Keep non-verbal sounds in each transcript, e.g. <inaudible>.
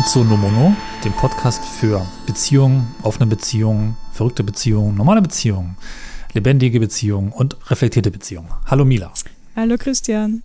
willkommen zu Nomono, dem Podcast für Beziehungen, offene Beziehungen, verrückte Beziehungen, normale Beziehungen, lebendige Beziehungen und reflektierte Beziehungen. Hallo Mila. Hallo Christian.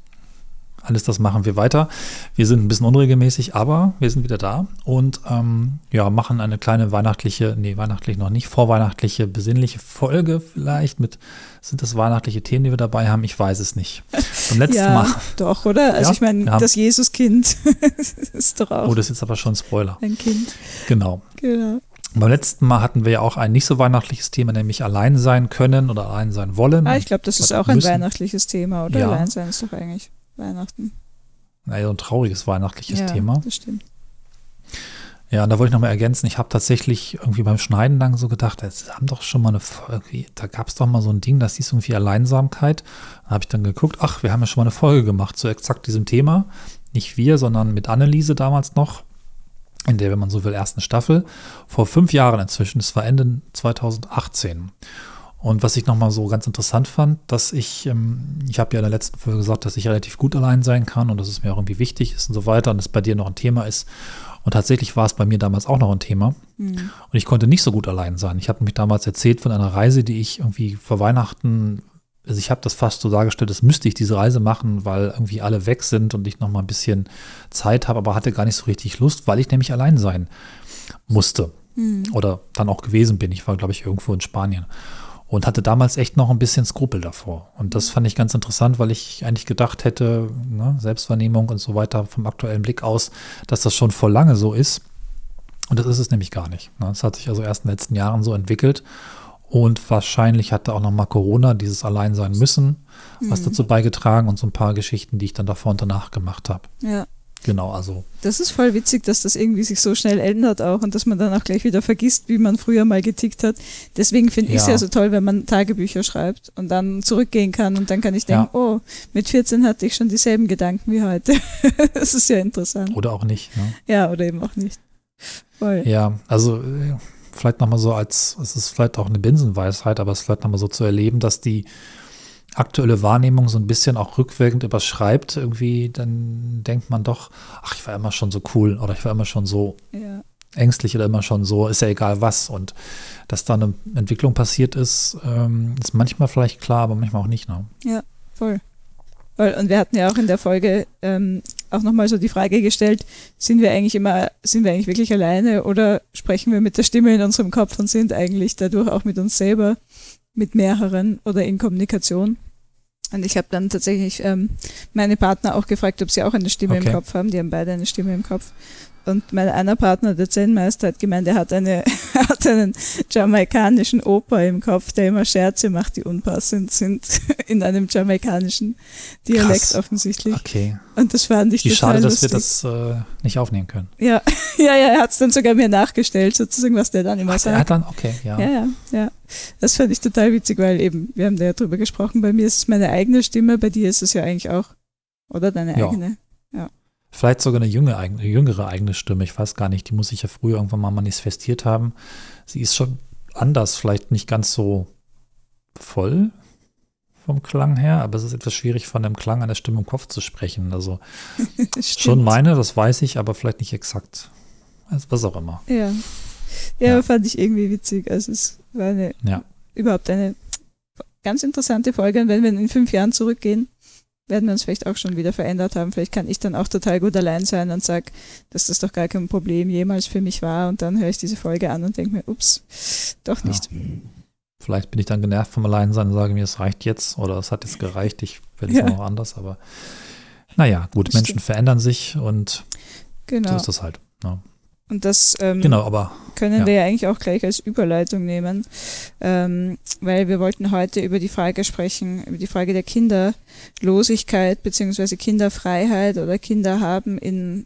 Alles das machen wir weiter. Wir sind ein bisschen unregelmäßig, aber wir sind wieder da und ähm, ja, machen eine kleine weihnachtliche, nee, weihnachtlich noch nicht, vorweihnachtliche, besinnliche Folge vielleicht mit, sind das weihnachtliche Themen, die wir dabei haben? Ich weiß es nicht. Beim letzten <laughs> ja, Mal. Doch, oder? Also ja, ich meine, ja. das Jesuskind <laughs> ist doch auch. Oh, das ist jetzt aber schon ein Spoiler. Ein Kind. Genau. Genau. Beim letzten Mal hatten wir ja auch ein nicht so weihnachtliches Thema, nämlich allein sein können oder allein sein wollen. Ah, ich glaube, das ist auch müssen. ein weihnachtliches Thema, oder? Ja. Allein sein ist doch eigentlich. Weihnachten. Naja, so ein trauriges weihnachtliches ja, Thema. Das stimmt. Ja, und da wollte ich nochmal ergänzen, ich habe tatsächlich irgendwie beim Schneiden dann so gedacht, das haben doch schon mal eine Folge, da gab es doch mal so ein Ding, das hieß irgendwie Alleinsamkeit. Da habe ich dann geguckt, ach, wir haben ja schon mal eine Folge gemacht zu exakt diesem Thema. Nicht wir, sondern mit Anneliese damals noch, in der, wenn man so will, ersten Staffel. Vor fünf Jahren inzwischen, das war Ende 2018. Und was ich nochmal so ganz interessant fand, dass ich, ähm, ich habe ja in der letzten Folge gesagt, dass ich relativ gut allein sein kann und dass es mir auch irgendwie wichtig ist und so weiter und dass bei dir noch ein Thema ist. Und tatsächlich war es bei mir damals auch noch ein Thema. Mhm. Und ich konnte nicht so gut allein sein. Ich habe mich damals erzählt von einer Reise, die ich irgendwie vor Weihnachten, also ich habe das fast so dargestellt, das müsste ich diese Reise machen, weil irgendwie alle weg sind und ich noch mal ein bisschen Zeit habe, aber hatte gar nicht so richtig Lust, weil ich nämlich allein sein musste. Mhm. Oder dann auch gewesen bin. Ich war, glaube ich, irgendwo in Spanien und hatte damals echt noch ein bisschen Skrupel davor. Und das fand ich ganz interessant, weil ich eigentlich gedacht hätte, ne, Selbstwahrnehmung und so weiter vom aktuellen Blick aus, dass das schon vor lange so ist. Und das ist es nämlich gar nicht. Ne. Das hat sich also erst in den letzten Jahren so entwickelt. Und wahrscheinlich hatte auch noch mal Corona, dieses Alleinsein müssen, was mhm. dazu beigetragen und so ein paar Geschichten, die ich dann davor und danach gemacht habe. Ja. Genau, also. Das ist voll witzig, dass das irgendwie sich so schnell ändert auch und dass man dann auch gleich wieder vergisst, wie man früher mal getickt hat. Deswegen finde ja. ich es ja so toll, wenn man Tagebücher schreibt und dann zurückgehen kann und dann kann ich denken, ja. oh, mit 14 hatte ich schon dieselben Gedanken wie heute. <laughs> das ist ja interessant. Oder auch nicht. Ne? Ja, oder eben auch nicht. Voll. Ja, also äh, vielleicht nochmal so als, es ist vielleicht auch eine Binsenweisheit, aber es ist vielleicht nochmal so zu erleben, dass die aktuelle Wahrnehmung so ein bisschen auch rückwirkend überschreibt, irgendwie, dann denkt man doch, ach, ich war immer schon so cool oder ich war immer schon so ja. ängstlich oder immer schon so, ist ja egal was. Und dass da eine Entwicklung passiert ist, ähm, ist manchmal vielleicht klar, aber manchmal auch nicht. Ne? Ja, voll. Und wir hatten ja auch in der Folge ähm, auch nochmal so die Frage gestellt, sind wir eigentlich immer, sind wir eigentlich wirklich alleine oder sprechen wir mit der Stimme in unserem Kopf und sind eigentlich dadurch auch mit uns selber, mit mehreren oder in Kommunikation? Und ich habe dann tatsächlich ähm, meine Partner auch gefragt, ob sie auch eine Stimme okay. im Kopf haben. Die haben beide eine Stimme im Kopf. Und mein einer Partner, der Zen-Meister, hat gemeint, er hat, eine, <laughs> hat einen jamaikanischen Opa im Kopf, der immer Scherze macht, die unpassend sind, <laughs> in einem jamaikanischen Dialekt Krass. offensichtlich. Okay. Und das fand ich Wie total schade, lustig. dass wir das äh, nicht aufnehmen können. Ja, <laughs> ja, ja, er hat es dann sogar mir nachgestellt, sozusagen, was der dann immer Ach, sagt. Er hat dann, okay, ja. Ja, ja, ja. Das fand ich total witzig, weil eben, wir haben da ja drüber gesprochen, bei mir ist es meine eigene Stimme, bei dir ist es ja eigentlich auch, oder deine ja. eigene. Vielleicht sogar eine jüngere, jüngere eigene Stimme. Ich weiß gar nicht. Die muss ich ja früher irgendwann mal manifestiert haben. Sie ist schon anders, vielleicht nicht ganz so voll vom Klang her, aber es ist etwas schwierig, von dem Klang einer Stimme im Kopf zu sprechen. Also <laughs> schon meine, das weiß ich, aber vielleicht nicht exakt. Also was auch immer. Ja. ja. Ja, fand ich irgendwie witzig. Also es war eine, ja. überhaupt eine ganz interessante Folge. Und wenn wir in fünf Jahren zurückgehen, werden wir uns vielleicht auch schon wieder verändert haben. Vielleicht kann ich dann auch total gut allein sein und sage, dass das doch gar kein Problem jemals für mich war. Und dann höre ich diese Folge an und denke mir, ups, doch nicht. Ja. Vielleicht bin ich dann genervt vom Alleinsein und sage mir, es reicht jetzt oder es hat jetzt gereicht, ich will es ja. noch anders. Aber naja, gut, Menschen verändern sich und genau. so ist das halt. Ja. Und das ähm, genau, aber, können ja. wir ja eigentlich auch gleich als Überleitung nehmen, ähm, weil wir wollten heute über die Frage sprechen, über die Frage der Kinderlosigkeit beziehungsweise Kinderfreiheit oder Kinder haben in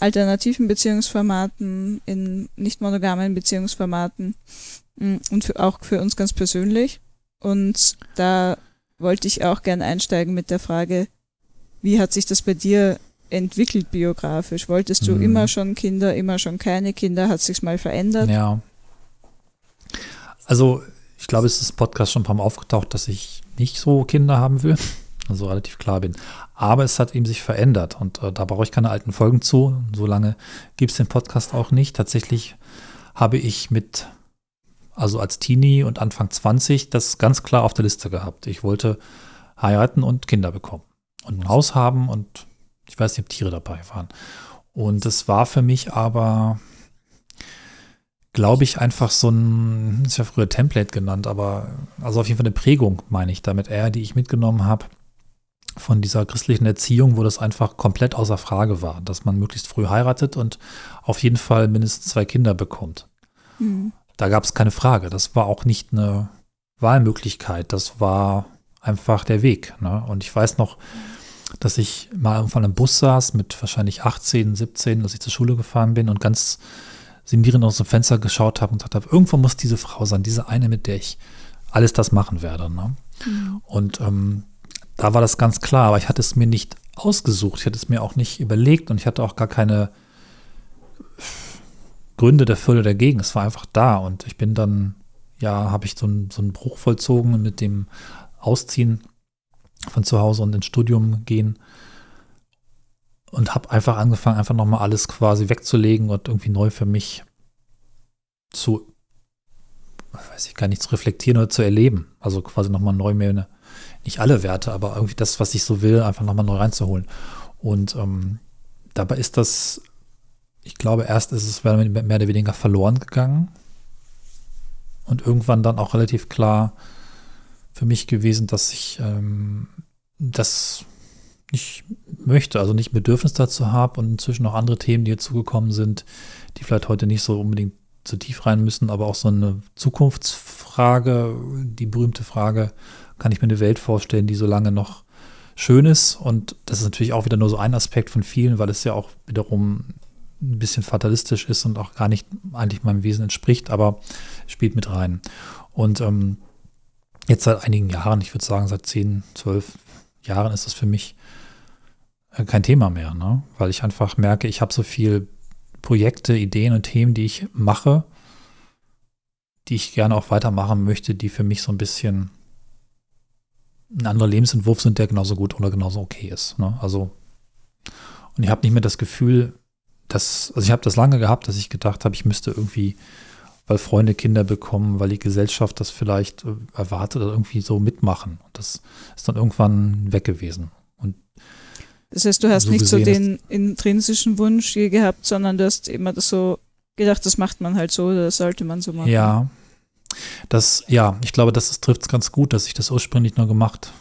alternativen Beziehungsformaten, in nicht monogamen Beziehungsformaten mm, und für, auch für uns ganz persönlich. Und da wollte ich auch gern einsteigen mit der Frage, wie hat sich das bei dir entwickelt biografisch? Wolltest du mhm. immer schon Kinder, immer schon keine Kinder? Hat sich's mal verändert? Ja. Also, ich glaube, es ist im Podcast schon ein paar Mal aufgetaucht, dass ich nicht so Kinder haben will. <laughs> also relativ klar bin. Aber es hat eben sich verändert und äh, da brauche ich keine alten Folgen zu. So lange gibt es den Podcast auch nicht. Tatsächlich habe ich mit, also als Teenie und Anfang 20, das ganz klar auf der Liste gehabt. Ich wollte heiraten und Kinder bekommen und ein Haus haben und ich weiß nicht, ob Tiere dabei waren. Und es war für mich aber, glaube ich, einfach so ein, ist ja früher Template genannt, aber also auf jeden Fall eine Prägung, meine ich damit eher, die ich mitgenommen habe von dieser christlichen Erziehung, wo das einfach komplett außer Frage war, dass man möglichst früh heiratet und auf jeden Fall mindestens zwei Kinder bekommt. Mhm. Da gab es keine Frage. Das war auch nicht eine Wahlmöglichkeit. Das war einfach der Weg. Ne? Und ich weiß noch, dass ich mal irgendwann im Bus saß mit wahrscheinlich 18, 17, als ich zur Schule gefahren bin und ganz sinnierend aus dem Fenster geschaut habe und gesagt habe, irgendwo muss diese Frau sein, diese eine, mit der ich alles das machen werde. Ne? Mhm. Und ähm, da war das ganz klar, aber ich hatte es mir nicht ausgesucht, ich hatte es mir auch nicht überlegt und ich hatte auch gar keine Gründe dafür oder dagegen. Es war einfach da und ich bin dann, ja, habe ich so, ein, so einen Bruch vollzogen mit dem Ausziehen von zu Hause und ins Studium gehen und habe einfach angefangen, einfach nochmal alles quasi wegzulegen und irgendwie neu für mich zu, weiß ich gar nicht, zu reflektieren oder zu erleben. Also quasi nochmal neu mehr eine nicht alle Werte, aber irgendwie das, was ich so will, einfach nochmal neu reinzuholen. Und ähm, dabei ist das, ich glaube, erst ist es mehr oder weniger verloren gegangen und irgendwann dann auch relativ klar für mich gewesen, dass ich ähm, das nicht möchte, also nicht Bedürfnis dazu habe und inzwischen noch andere Themen, die dazugekommen sind, die vielleicht heute nicht so unbedingt zu tief rein müssen, aber auch so eine Zukunftsfrage, die berühmte Frage, kann ich mir eine Welt vorstellen, die so lange noch schön ist. Und das ist natürlich auch wieder nur so ein Aspekt von vielen, weil es ja auch wiederum ein bisschen fatalistisch ist und auch gar nicht eigentlich meinem Wesen entspricht, aber spielt mit rein. Und ähm, jetzt seit einigen Jahren, ich würde sagen seit 10, 12 Jahren ist das für mich äh, kein Thema mehr, ne? weil ich einfach merke, ich habe so viele Projekte, Ideen und Themen, die ich mache, die ich gerne auch weitermachen möchte, die für mich so ein bisschen ein anderer Lebensentwurf sind, der genauso gut oder genauso okay ist. Ne? Also, und ich habe nicht mehr das Gefühl, dass, also ich habe das lange gehabt, dass ich gedacht habe, ich müsste irgendwie, weil Freunde Kinder bekommen, weil die Gesellschaft das vielleicht äh, erwartet oder irgendwie so mitmachen. Und das ist dann irgendwann weg gewesen. Und das heißt, du hast so nicht so den intrinsischen Wunsch je gehabt, sondern du hast immer das so gedacht, das macht man halt so, das sollte man so machen. Ja, das, ja, ich glaube, das trifft es ganz gut, dass ich das ursprünglich nur gemacht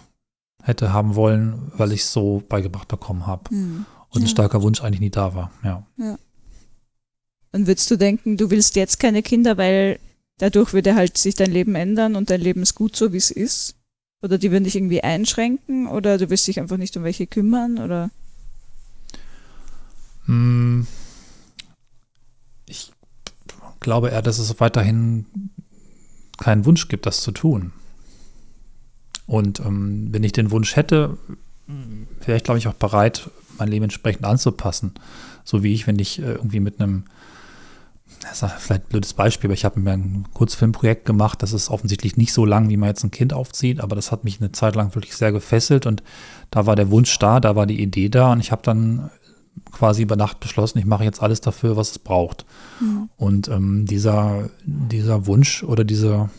hätte haben wollen, weil ich es so beigebracht bekommen habe. Mhm. Und ja. ein starker Wunsch eigentlich nie da war, ja. ja. Und würdest du denken, du willst jetzt keine Kinder, weil dadurch würde halt sich dein Leben ändern und dein Leben ist gut so, wie es ist? Oder die würden dich irgendwie einschränken? Oder du wirst dich einfach nicht um welche kümmern? Oder? Hm. Ich glaube eher, dass es weiterhin keinen Wunsch gibt, das zu tun. Und ähm, wenn ich den Wunsch hätte, wäre ich, glaube ich, auch bereit, mein Leben entsprechend anzupassen. So wie ich, wenn ich äh, irgendwie mit einem, das ist vielleicht ein blödes Beispiel, aber ich habe mir ein Kurzfilmprojekt gemacht, das ist offensichtlich nicht so lang, wie man jetzt ein Kind aufzieht, aber das hat mich eine Zeit lang wirklich sehr gefesselt und da war der Wunsch da, da war die Idee da und ich habe dann quasi über Nacht beschlossen, ich mache jetzt alles dafür, was es braucht. Mhm. Und ähm, dieser, dieser Wunsch oder diese,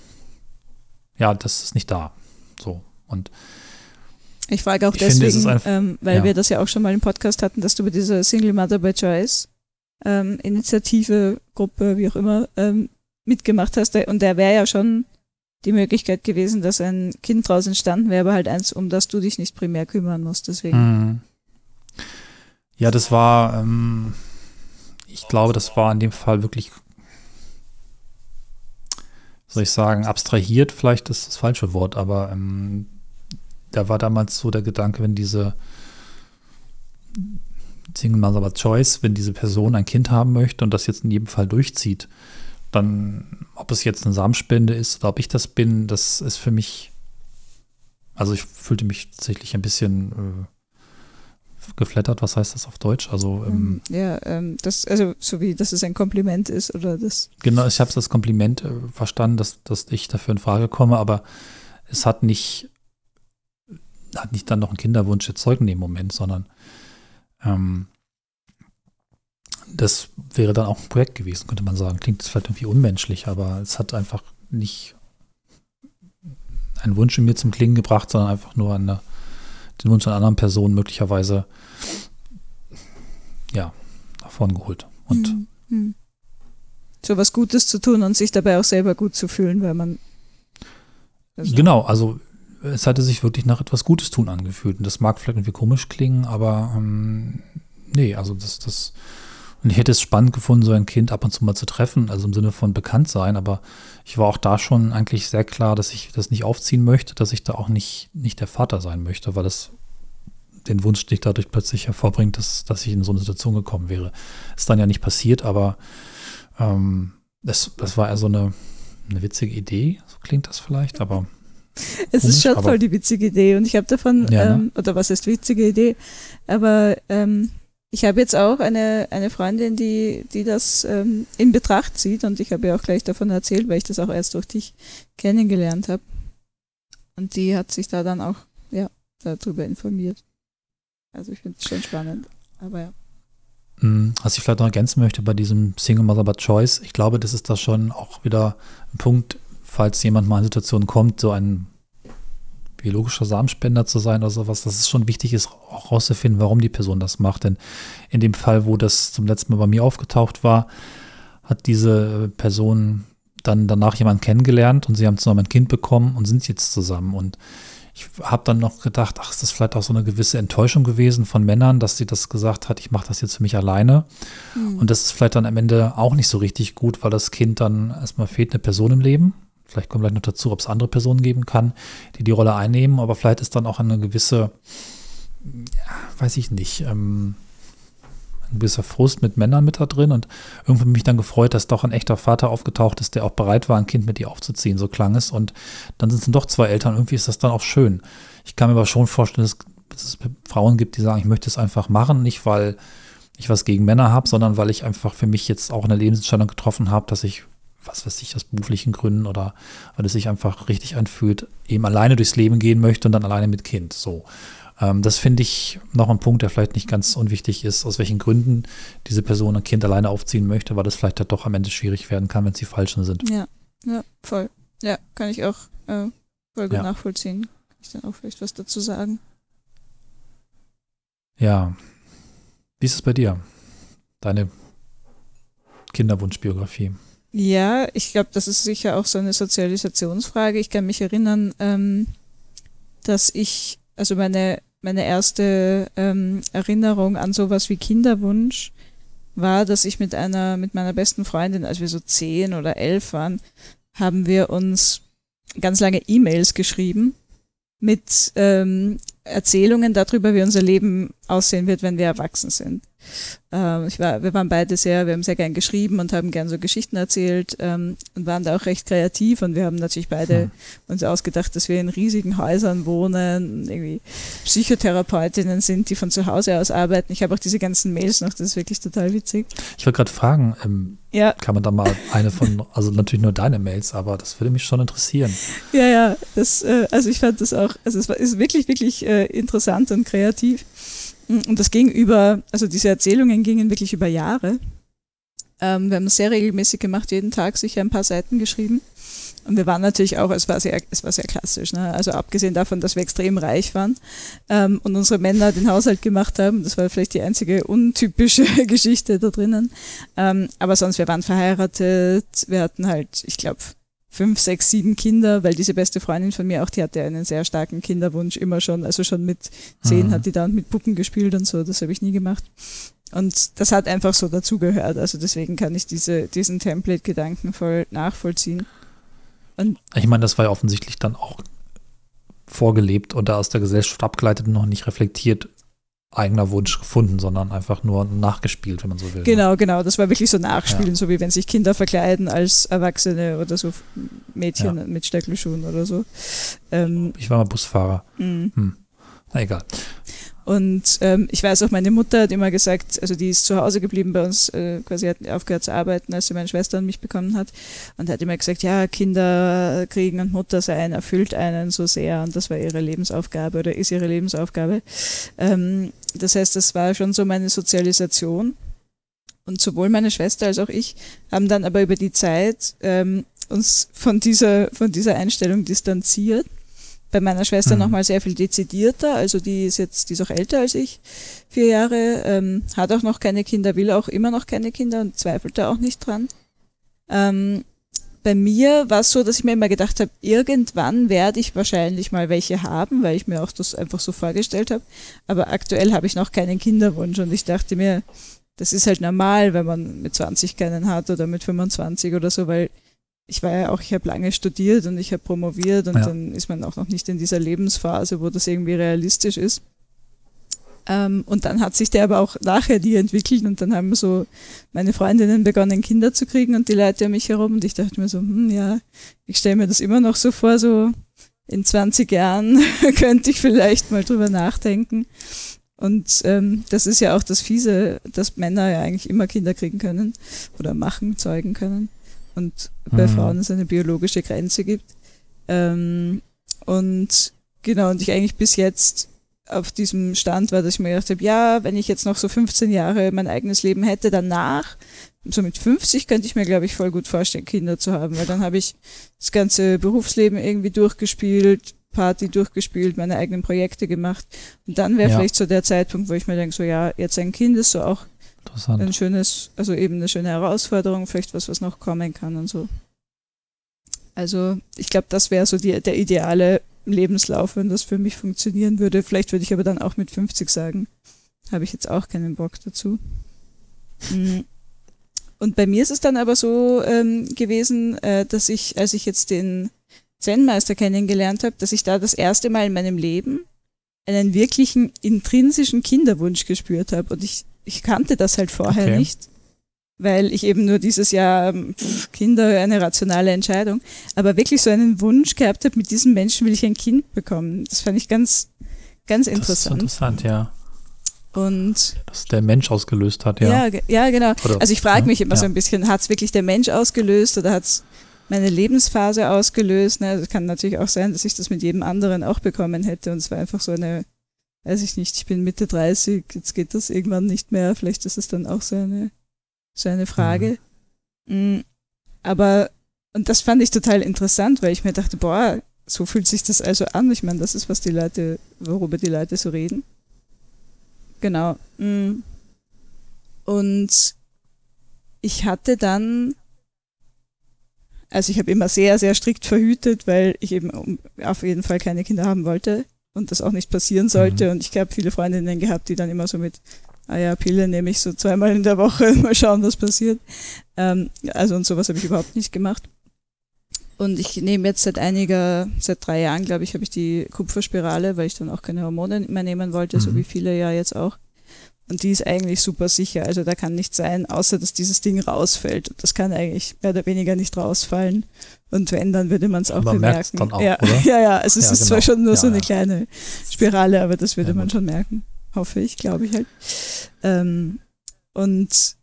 ja, das ist nicht da. So. Und ich frage auch ich deswegen, finde, ähm, weil ja. wir das ja auch schon mal im Podcast hatten, dass du bei dieser Single Mother by Choice ähm, Initiative, Gruppe, wie auch immer, ähm, mitgemacht hast. Und der wäre ja schon die Möglichkeit gewesen, dass ein Kind draus entstanden wäre, aber halt eins, um das du dich nicht primär kümmern musst. Deswegen. Mhm. Ja, das war, ähm, ich glaube, das war in dem Fall wirklich, soll ich sagen, abstrahiert, vielleicht ist das falsche Wort, aber ähm, da war damals so der Gedanke, wenn diese Single Mother Choice, wenn diese Person ein Kind haben möchte und das jetzt in jedem Fall durchzieht, dann, ob es jetzt eine Samenspende ist oder ob ich das bin, das ist für mich, also ich fühlte mich tatsächlich ein bisschen äh, geflattert. Was heißt das auf Deutsch? Also ähm, ähm, ja, ähm, das also so wie dass es ein Kompliment ist oder das. Genau, ich habe es als Kompliment äh, verstanden, dass, dass ich dafür in Frage komme, aber es hat nicht hat nicht dann noch einen Kinderwunsch erzeugt in dem Moment, sondern ähm, das wäre dann auch ein Projekt gewesen, könnte man sagen. Klingt vielleicht irgendwie unmenschlich, aber es hat einfach nicht einen Wunsch in mir zum Klingen gebracht, sondern einfach nur eine, den Wunsch einer anderen Person möglicherweise ja, davon geholt. Und mhm. mhm. so was Gutes zu tun und sich dabei auch selber gut zu fühlen, weil man. Also genau, also es hatte sich wirklich nach etwas Gutes tun angefühlt. Und das mag vielleicht irgendwie komisch klingen, aber ähm, nee, also das, das, und ich hätte es spannend gefunden, so ein Kind ab und zu mal zu treffen, also im Sinne von bekannt sein, aber ich war auch da schon eigentlich sehr klar, dass ich das nicht aufziehen möchte, dass ich da auch nicht, nicht der Vater sein möchte, weil das den Wunsch nicht dadurch plötzlich hervorbringt, dass, dass ich in so eine Situation gekommen wäre. Ist dann ja nicht passiert, aber ähm, das, das war eher so eine, eine witzige Idee, so klingt das vielleicht, aber. Es ist schon voll die witzige Idee und ich habe davon, ja, ne? ähm, oder was heißt witzige Idee, aber ähm, ich habe jetzt auch eine, eine Freundin, die, die das ähm, in Betracht zieht und ich habe ihr auch gleich davon erzählt, weil ich das auch erst durch dich kennengelernt habe. Und die hat sich da dann auch, ja, darüber informiert. Also ich finde es schon spannend. Aber ja. Hm, was ich vielleicht noch ergänzen möchte bei diesem Single Mother by Choice, ich glaube, das ist da schon auch wieder ein Punkt, falls jemand mal in Situationen kommt, so ein biologischer Samenspender zu sein oder sowas, dass es schon wichtig ist, auch rauszufinden, warum die Person das macht. Denn in dem Fall, wo das zum letzten Mal bei mir aufgetaucht war, hat diese Person dann danach jemanden kennengelernt und sie haben zusammen ein Kind bekommen und sind jetzt zusammen. Und ich habe dann noch gedacht, ach, ist das vielleicht auch so eine gewisse Enttäuschung gewesen von Männern, dass sie das gesagt hat, ich mache das jetzt für mich alleine. Mhm. Und das ist vielleicht dann am Ende auch nicht so richtig gut, weil das Kind dann erstmal fehlt eine Person im Leben. Vielleicht kommt gleich noch dazu, ob es andere Personen geben kann, die die Rolle einnehmen, aber vielleicht ist dann auch eine gewisse, ja, weiß ich nicht, ähm, ein gewisser Frust mit Männern mit da drin und irgendwie mich dann gefreut, dass doch ein echter Vater aufgetaucht ist, der auch bereit war, ein Kind mit ihr aufzuziehen, so klang es. Und dann sind es doch zwei Eltern. Irgendwie ist das dann auch schön. Ich kann mir aber schon vorstellen, dass, dass es Frauen gibt, die sagen, ich möchte es einfach machen, nicht weil ich was gegen Männer habe, sondern weil ich einfach für mich jetzt auch eine Lebensentscheidung getroffen habe, dass ich, was weiß ich, aus beruflichen Gründen oder weil es sich einfach richtig anfühlt, eben alleine durchs Leben gehen möchte und dann alleine mit Kind. So. Ähm, das finde ich noch ein Punkt, der vielleicht nicht ganz unwichtig ist, aus welchen Gründen diese Person ein Kind alleine aufziehen möchte, weil das vielleicht halt doch am Ende schwierig werden kann, wenn sie falschen sind. Ja, ja, voll. Ja, kann ich auch äh, voll gut ja. nachvollziehen. Kann ich dann auch vielleicht was dazu sagen? Ja. Wie ist es bei dir? Deine Kinderwunschbiografie? Ja, ich glaube, das ist sicher auch so eine Sozialisationsfrage. Ich kann mich erinnern, ähm, dass ich, also meine meine erste ähm, Erinnerung an sowas wie Kinderwunsch war, dass ich mit einer, mit meiner besten Freundin, als wir so zehn oder elf waren, haben wir uns ganz lange E-Mails geschrieben mit ähm, Erzählungen darüber, wie unser Leben aussehen wird, wenn wir erwachsen sind. Ähm, ich war, wir waren beide sehr, wir haben sehr gern geschrieben und haben gern so Geschichten erzählt ähm, und waren da auch recht kreativ und wir haben natürlich beide hm. uns ausgedacht, dass wir in riesigen Häusern wohnen, irgendwie Psychotherapeutinnen sind, die von zu Hause aus arbeiten. Ich habe auch diese ganzen Mails noch, das ist wirklich total witzig. Ich wollte gerade fragen, ähm, ja. kann man da mal eine von, <laughs> also natürlich nur deine Mails, aber das würde mich schon interessieren. Ja, ja, das, äh, also ich fand das auch, also es war, ist wirklich, wirklich äh, interessant und kreativ. Und das ging über, also diese Erzählungen gingen wirklich über Jahre. Ähm, wir haben es sehr regelmäßig gemacht, jeden Tag sicher ein paar Seiten geschrieben. Und wir waren natürlich auch, es war sehr, es war sehr klassisch, ne? also abgesehen davon, dass wir extrem reich waren ähm, und unsere Männer den Haushalt gemacht haben, das war vielleicht die einzige untypische <laughs> Geschichte da drinnen. Ähm, aber sonst, wir waren verheiratet, wir hatten halt, ich glaube, fünf, sechs, sieben Kinder, weil diese beste Freundin von mir auch, die hatte einen sehr starken Kinderwunsch immer schon. Also schon mit zehn mhm. hat die da mit Puppen gespielt und so. Das habe ich nie gemacht. Und das hat einfach so dazugehört. Also deswegen kann ich diese, diesen Template-Gedanken voll nachvollziehen. Und ich meine, das war ja offensichtlich dann auch vorgelebt und da aus der Gesellschaft abgeleitet und noch nicht reflektiert eigener Wunsch gefunden, sondern einfach nur nachgespielt, wenn man so will. Ne? Genau, genau. Das war wirklich so Nachspielen, ja. so wie wenn sich Kinder verkleiden als Erwachsene oder so Mädchen ja. mit Stöckelschuhen oder so. Ähm, ich war mal Busfahrer. Mhm. Hm. Na egal. Und ähm, ich weiß auch, meine Mutter hat immer gesagt, also die ist zu Hause geblieben bei uns, äh, quasi hat aufgehört zu arbeiten, als sie meine Schwester und mich bekommen hat. Und hat immer gesagt, ja, Kinder kriegen und Mutter sein erfüllt einen so sehr. Und das war ihre Lebensaufgabe oder ist ihre Lebensaufgabe. Ähm, das heißt, das war schon so meine Sozialisation. Und sowohl meine Schwester als auch ich haben dann aber über die Zeit ähm, uns von dieser, von dieser Einstellung distanziert bei meiner Schwester mhm. nochmal sehr viel dezidierter. Also die ist jetzt, die ist auch älter als ich, vier Jahre, ähm, hat auch noch keine Kinder, will auch immer noch keine Kinder und zweifelt da auch nicht dran. Ähm, bei mir war es so, dass ich mir immer gedacht habe, irgendwann werde ich wahrscheinlich mal welche haben, weil ich mir auch das einfach so vorgestellt habe. Aber aktuell habe ich noch keinen Kinderwunsch und ich dachte mir, das ist halt normal, wenn man mit 20 keinen hat oder mit 25 oder so, weil ich war ja auch, ich habe lange studiert und ich habe promoviert und ja. dann ist man auch noch nicht in dieser Lebensphase, wo das irgendwie realistisch ist. Ähm, und dann hat sich der aber auch nachher die entwickelt und dann haben so meine Freundinnen begonnen, Kinder zu kriegen und die Leute um mich herum und ich dachte mir so, hm, ja, ich stelle mir das immer noch so vor, so in 20 Jahren <laughs> könnte ich vielleicht mal drüber nachdenken. Und ähm, das ist ja auch das Fiese, dass Männer ja eigentlich immer Kinder kriegen können oder machen, zeugen können und bei mhm. Frauen es eine biologische Grenze gibt. Ähm, und genau, und ich eigentlich bis jetzt auf diesem Stand war, dass ich mir gedacht habe, ja, wenn ich jetzt noch so 15 Jahre mein eigenes Leben hätte, danach, so mit 50 könnte ich mir, glaube ich, voll gut vorstellen, Kinder zu haben, weil dann habe ich das ganze Berufsleben irgendwie durchgespielt, Party durchgespielt, meine eigenen Projekte gemacht. Und dann wäre ja. vielleicht so der Zeitpunkt, wo ich mir denke, so ja, jetzt ein Kind ist so auch Interessant. Ein schönes, also eben eine schöne Herausforderung, vielleicht was, was noch kommen kann und so. Also ich glaube, das wäre so die, der ideale Lebenslauf, wenn das für mich funktionieren würde. Vielleicht würde ich aber dann auch mit 50 sagen, habe ich jetzt auch keinen Bock dazu. Mhm. Und bei mir ist es dann aber so ähm, gewesen, äh, dass ich, als ich jetzt den Zen-Meister kennengelernt habe, dass ich da das erste Mal in meinem Leben einen wirklichen intrinsischen Kinderwunsch gespürt habe. Und ich ich kannte das halt vorher okay. nicht, weil ich eben nur dieses Jahr ähm, pff, Kinder eine rationale Entscheidung, aber wirklich so einen Wunsch gehabt habe, mit diesem Menschen will ich ein Kind bekommen. Das fand ich ganz, ganz interessant. Das ist interessant, ja. Und dass der Mensch ausgelöst hat, ja. Ja, ja genau. Oder, also ich frage mich immer ja. so ein bisschen, hat es wirklich der Mensch ausgelöst oder hat es meine Lebensphase ausgelöst? Ne? Das kann natürlich auch sein, dass ich das mit jedem anderen auch bekommen hätte und es war einfach so eine weiß ich nicht, ich bin Mitte 30, jetzt geht das irgendwann nicht mehr. Vielleicht ist es dann auch so eine, so eine Frage. Mhm. Aber, und das fand ich total interessant, weil ich mir dachte, boah, so fühlt sich das also an. Ich meine, das ist, was die Leute, worüber die Leute so reden. Genau. Mhm. Und ich hatte dann, also ich habe immer sehr, sehr strikt verhütet, weil ich eben auf jeden Fall keine Kinder haben wollte und das auch nicht passieren sollte. Mhm. Und ich habe viele Freundinnen gehabt, die dann immer so mit, ah ja, Pille nehme ich so zweimal in der Woche, <laughs> mal schauen, was passiert. Ähm, also und sowas habe ich überhaupt nicht gemacht. Und ich nehme jetzt seit einiger, seit drei Jahren, glaube ich, habe ich die Kupferspirale, weil ich dann auch keine Hormone mehr nehmen wollte, mhm. so wie viele ja jetzt auch. Und die ist eigentlich super sicher. Also da kann nichts sein, außer dass dieses Ding rausfällt. Das kann eigentlich mehr oder weniger nicht rausfallen. Und wenn, dann würde man es auch man bemerken. Dann auch, ja, oder? <laughs> ja, ja, also es ja, ist genau. zwar schon nur ja, so eine ja. kleine Spirale, aber das würde man schon merken. Hoffe ich, glaube ich halt. Ähm, und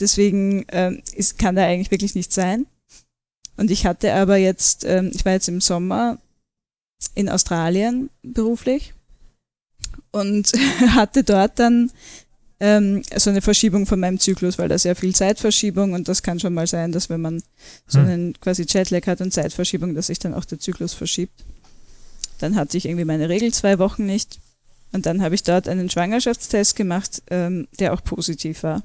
deswegen ähm, ist, kann da eigentlich wirklich nichts sein. Und ich hatte aber jetzt, ähm, ich war jetzt im Sommer in Australien beruflich und <laughs> hatte dort dann ähm, so eine Verschiebung von meinem Zyklus, weil da sehr viel Zeitverschiebung und das kann schon mal sein, dass wenn man so hm. einen quasi Jetlag hat und Zeitverschiebung, dass sich dann auch der Zyklus verschiebt. Dann hatte ich irgendwie meine Regel zwei Wochen nicht und dann habe ich dort einen Schwangerschaftstest gemacht, ähm, der auch positiv war.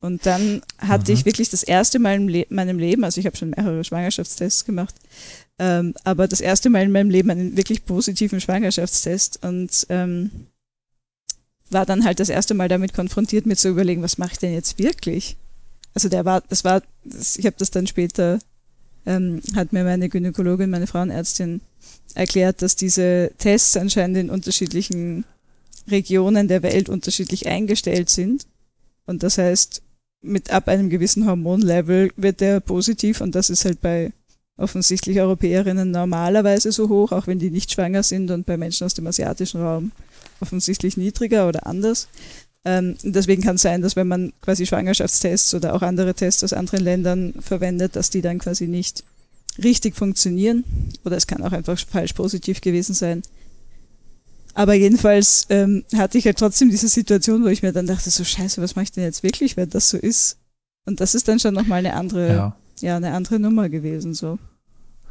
Und dann hatte mhm. ich wirklich das erste Mal in Le meinem Leben, also ich habe schon mehrere Schwangerschaftstests gemacht, ähm, aber das erste Mal in meinem Leben einen wirklich positiven Schwangerschaftstest und ähm, war dann halt das erste Mal damit konfrontiert, mir zu überlegen, was mache ich denn jetzt wirklich? Also der war, das war, das, ich habe das dann später, ähm, hat mir meine Gynäkologin, meine Frauenärztin erklärt, dass diese Tests anscheinend in unterschiedlichen Regionen der Welt unterschiedlich eingestellt sind. Und das heißt, mit ab einem gewissen Hormonlevel wird der positiv und das ist halt bei offensichtlich Europäerinnen normalerweise so hoch, auch wenn die nicht schwanger sind und bei Menschen aus dem asiatischen Raum offensichtlich niedriger oder anders. Ähm, deswegen kann es sein, dass wenn man quasi Schwangerschaftstests oder auch andere Tests aus anderen Ländern verwendet, dass die dann quasi nicht richtig funktionieren. Oder es kann auch einfach falsch positiv gewesen sein. Aber jedenfalls ähm, hatte ich halt trotzdem diese Situation, wo ich mir dann dachte, so scheiße, was mache ich denn jetzt wirklich, wenn das so ist? Und das ist dann schon nochmal eine andere, ja. ja, eine andere Nummer gewesen, so.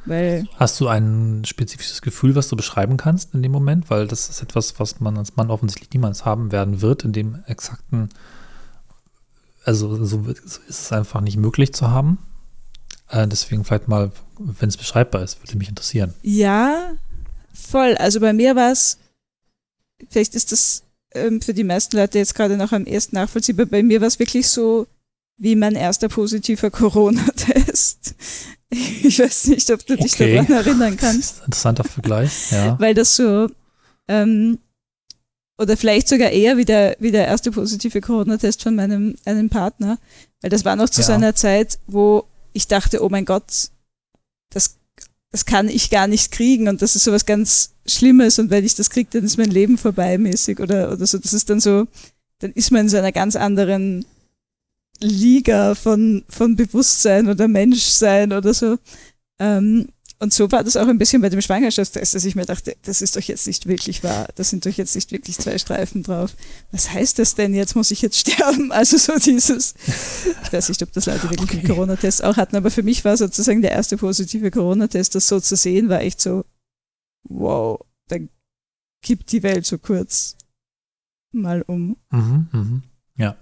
Weil Hast du ein spezifisches Gefühl, was du beschreiben kannst in dem Moment? Weil das ist etwas, was man als Mann offensichtlich niemals haben werden wird, in dem exakten, also so ist es einfach nicht möglich zu haben. Äh, deswegen vielleicht mal, wenn es beschreibbar ist, würde mich interessieren. Ja, voll. Also bei mir war es, vielleicht ist das ähm, für die meisten Leute jetzt gerade noch am ersten nachvollziehbar. Bei mir war es wirklich so, wie mein erster positiver <laughs> Corona-Test. Ich weiß nicht, ob du dich okay. daran erinnern kannst. <laughs> Interessanter Vergleich, ja. Weil das so, ähm, oder vielleicht sogar eher wie der, wie der erste positive Corona-Test von meinem einem Partner, weil das war noch zu ja. seiner Zeit, wo ich dachte, oh mein Gott, das, das kann ich gar nicht kriegen und das ist sowas ganz Schlimmes und wenn ich das kriege, dann ist mein Leben vorbei mäßig oder, oder so. Das ist dann so, dann ist man in so einer ganz anderen Liga von, von Bewusstsein oder Menschsein oder so. Ähm, und so war das auch ein bisschen bei dem Schwangerschaftstest, dass ich mir dachte, das ist doch jetzt nicht wirklich wahr. Das sind doch jetzt nicht wirklich zwei Streifen drauf. Was heißt das denn? Jetzt muss ich jetzt <laughs> sterben. Also so dieses, ich weiß nicht, ob das Leute wirklich okay. einen Corona-Test auch hatten, aber für mich war sozusagen der erste positive Corona-Test, das so zu sehen, war echt so, wow, dann kippt die Welt so kurz mal um. Mhm, mhm. Ja.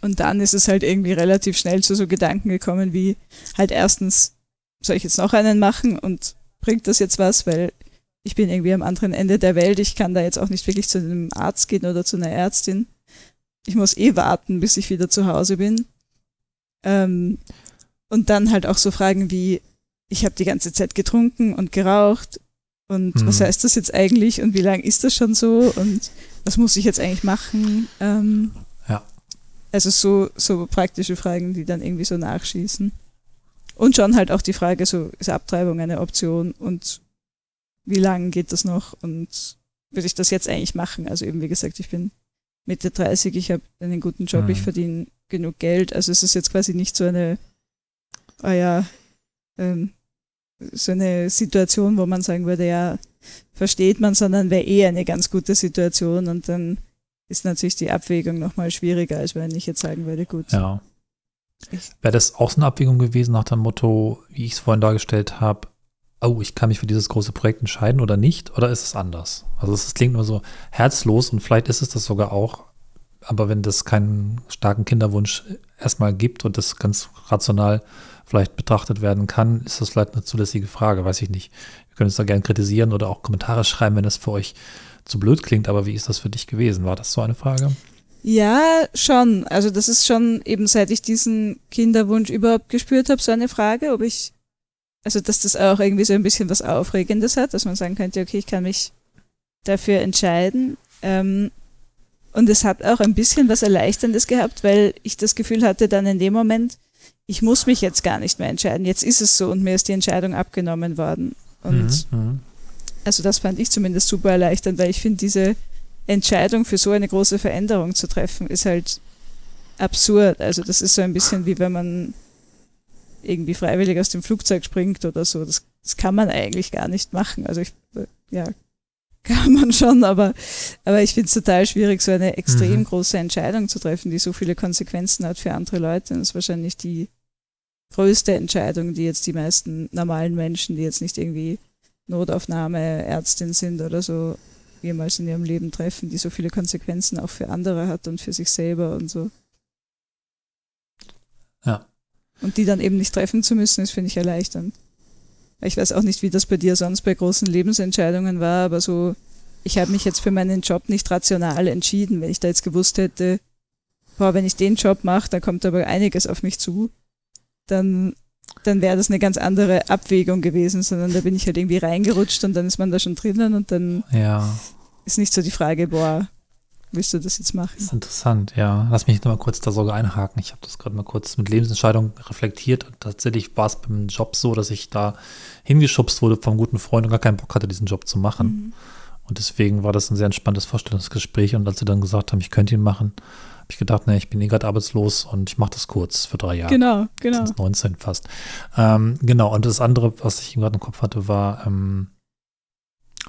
Und dann ist es halt irgendwie relativ schnell zu so Gedanken gekommen wie halt erstens, soll ich jetzt noch einen machen und bringt das jetzt was, weil ich bin irgendwie am anderen Ende der Welt, ich kann da jetzt auch nicht wirklich zu einem Arzt gehen oder zu einer Ärztin. Ich muss eh warten, bis ich wieder zu Hause bin. Ähm, und dann halt auch so Fragen wie, ich habe die ganze Zeit getrunken und geraucht und hm. was heißt das jetzt eigentlich und wie lange ist das schon so und was muss ich jetzt eigentlich machen? Ähm, also so, so praktische Fragen, die dann irgendwie so nachschießen. Und schon halt auch die Frage, so ist Abtreibung eine Option und wie lange geht das noch und würde ich das jetzt eigentlich machen? Also eben wie gesagt, ich bin Mitte 30, ich habe einen guten Job, mhm. ich verdiene genug Geld. Also es ist jetzt quasi nicht so eine, ah ja, ähm, so eine Situation, wo man sagen würde, ja, versteht man, sondern wäre eh eine ganz gute Situation und dann ist natürlich die Abwägung nochmal schwieriger, als wenn ich jetzt sagen würde, gut. Ja. Wäre das auch so eine Abwägung gewesen nach dem Motto, wie ich es vorhin dargestellt habe, oh, ich kann mich für dieses große Projekt entscheiden oder nicht? Oder ist es anders? Also es klingt nur so herzlos und vielleicht ist es das sogar auch, aber wenn das keinen starken Kinderwunsch erstmal gibt und das ganz rational vielleicht betrachtet werden kann, ist das vielleicht eine zulässige Frage, weiß ich nicht. Ihr könnt es da gerne kritisieren oder auch Kommentare schreiben, wenn das für euch zu blöd klingt, aber wie ist das für dich gewesen? War das so eine Frage? Ja, schon. Also das ist schon eben seit ich diesen Kinderwunsch überhaupt gespürt habe, so eine Frage, ob ich, also dass das auch irgendwie so ein bisschen was Aufregendes hat, dass man sagen könnte, okay, ich kann mich dafür entscheiden. Ähm, und es hat auch ein bisschen was Erleichterndes gehabt, weil ich das Gefühl hatte dann in dem Moment, ich muss mich jetzt gar nicht mehr entscheiden. Jetzt ist es so und mir ist die Entscheidung abgenommen worden. Und mhm, mhm. Also das fand ich zumindest super erleichternd, weil ich finde, diese Entscheidung für so eine große Veränderung zu treffen, ist halt absurd. Also das ist so ein bisschen wie wenn man irgendwie freiwillig aus dem Flugzeug springt oder so. Das, das kann man eigentlich gar nicht machen. Also ich, ja, kann man schon, aber, aber ich finde es total schwierig, so eine extrem mhm. große Entscheidung zu treffen, die so viele Konsequenzen hat für andere Leute. Und das ist wahrscheinlich die größte Entscheidung, die jetzt die meisten normalen Menschen, die jetzt nicht irgendwie Notaufnahmeärztin sind oder so jemals in ihrem Leben treffen, die so viele Konsequenzen auch für andere hat und für sich selber und so. Ja. Und die dann eben nicht treffen zu müssen, ist, finde ich, erleichternd. Ich weiß auch nicht, wie das bei dir sonst bei großen Lebensentscheidungen war, aber so, ich habe mich jetzt für meinen Job nicht rational entschieden. Wenn ich da jetzt gewusst hätte, boah, wenn ich den Job mache, dann kommt aber einiges auf mich zu, dann dann wäre das eine ganz andere Abwägung gewesen, sondern da bin ich halt irgendwie reingerutscht und dann ist man da schon drinnen und dann ja. ist nicht so die Frage, boah, willst du das jetzt machen? Das ist interessant, ja. Lass mich noch mal kurz da sogar einhaken. Ich habe das gerade mal kurz mit Lebensentscheidung reflektiert und tatsächlich war es beim Job so, dass ich da hingeschubst wurde vom guten Freund und gar keinen Bock hatte, diesen Job zu machen. Mhm. Und deswegen war das ein sehr entspanntes Vorstellungsgespräch und als sie dann gesagt haben, ich könnte ihn machen, habe ich gedacht, ne, ich bin eh gerade arbeitslos und ich mache das kurz für drei Jahre. Genau, genau. 19 fast. Ähm, genau, und das andere, was ich gerade im Kopf hatte, war, ähm,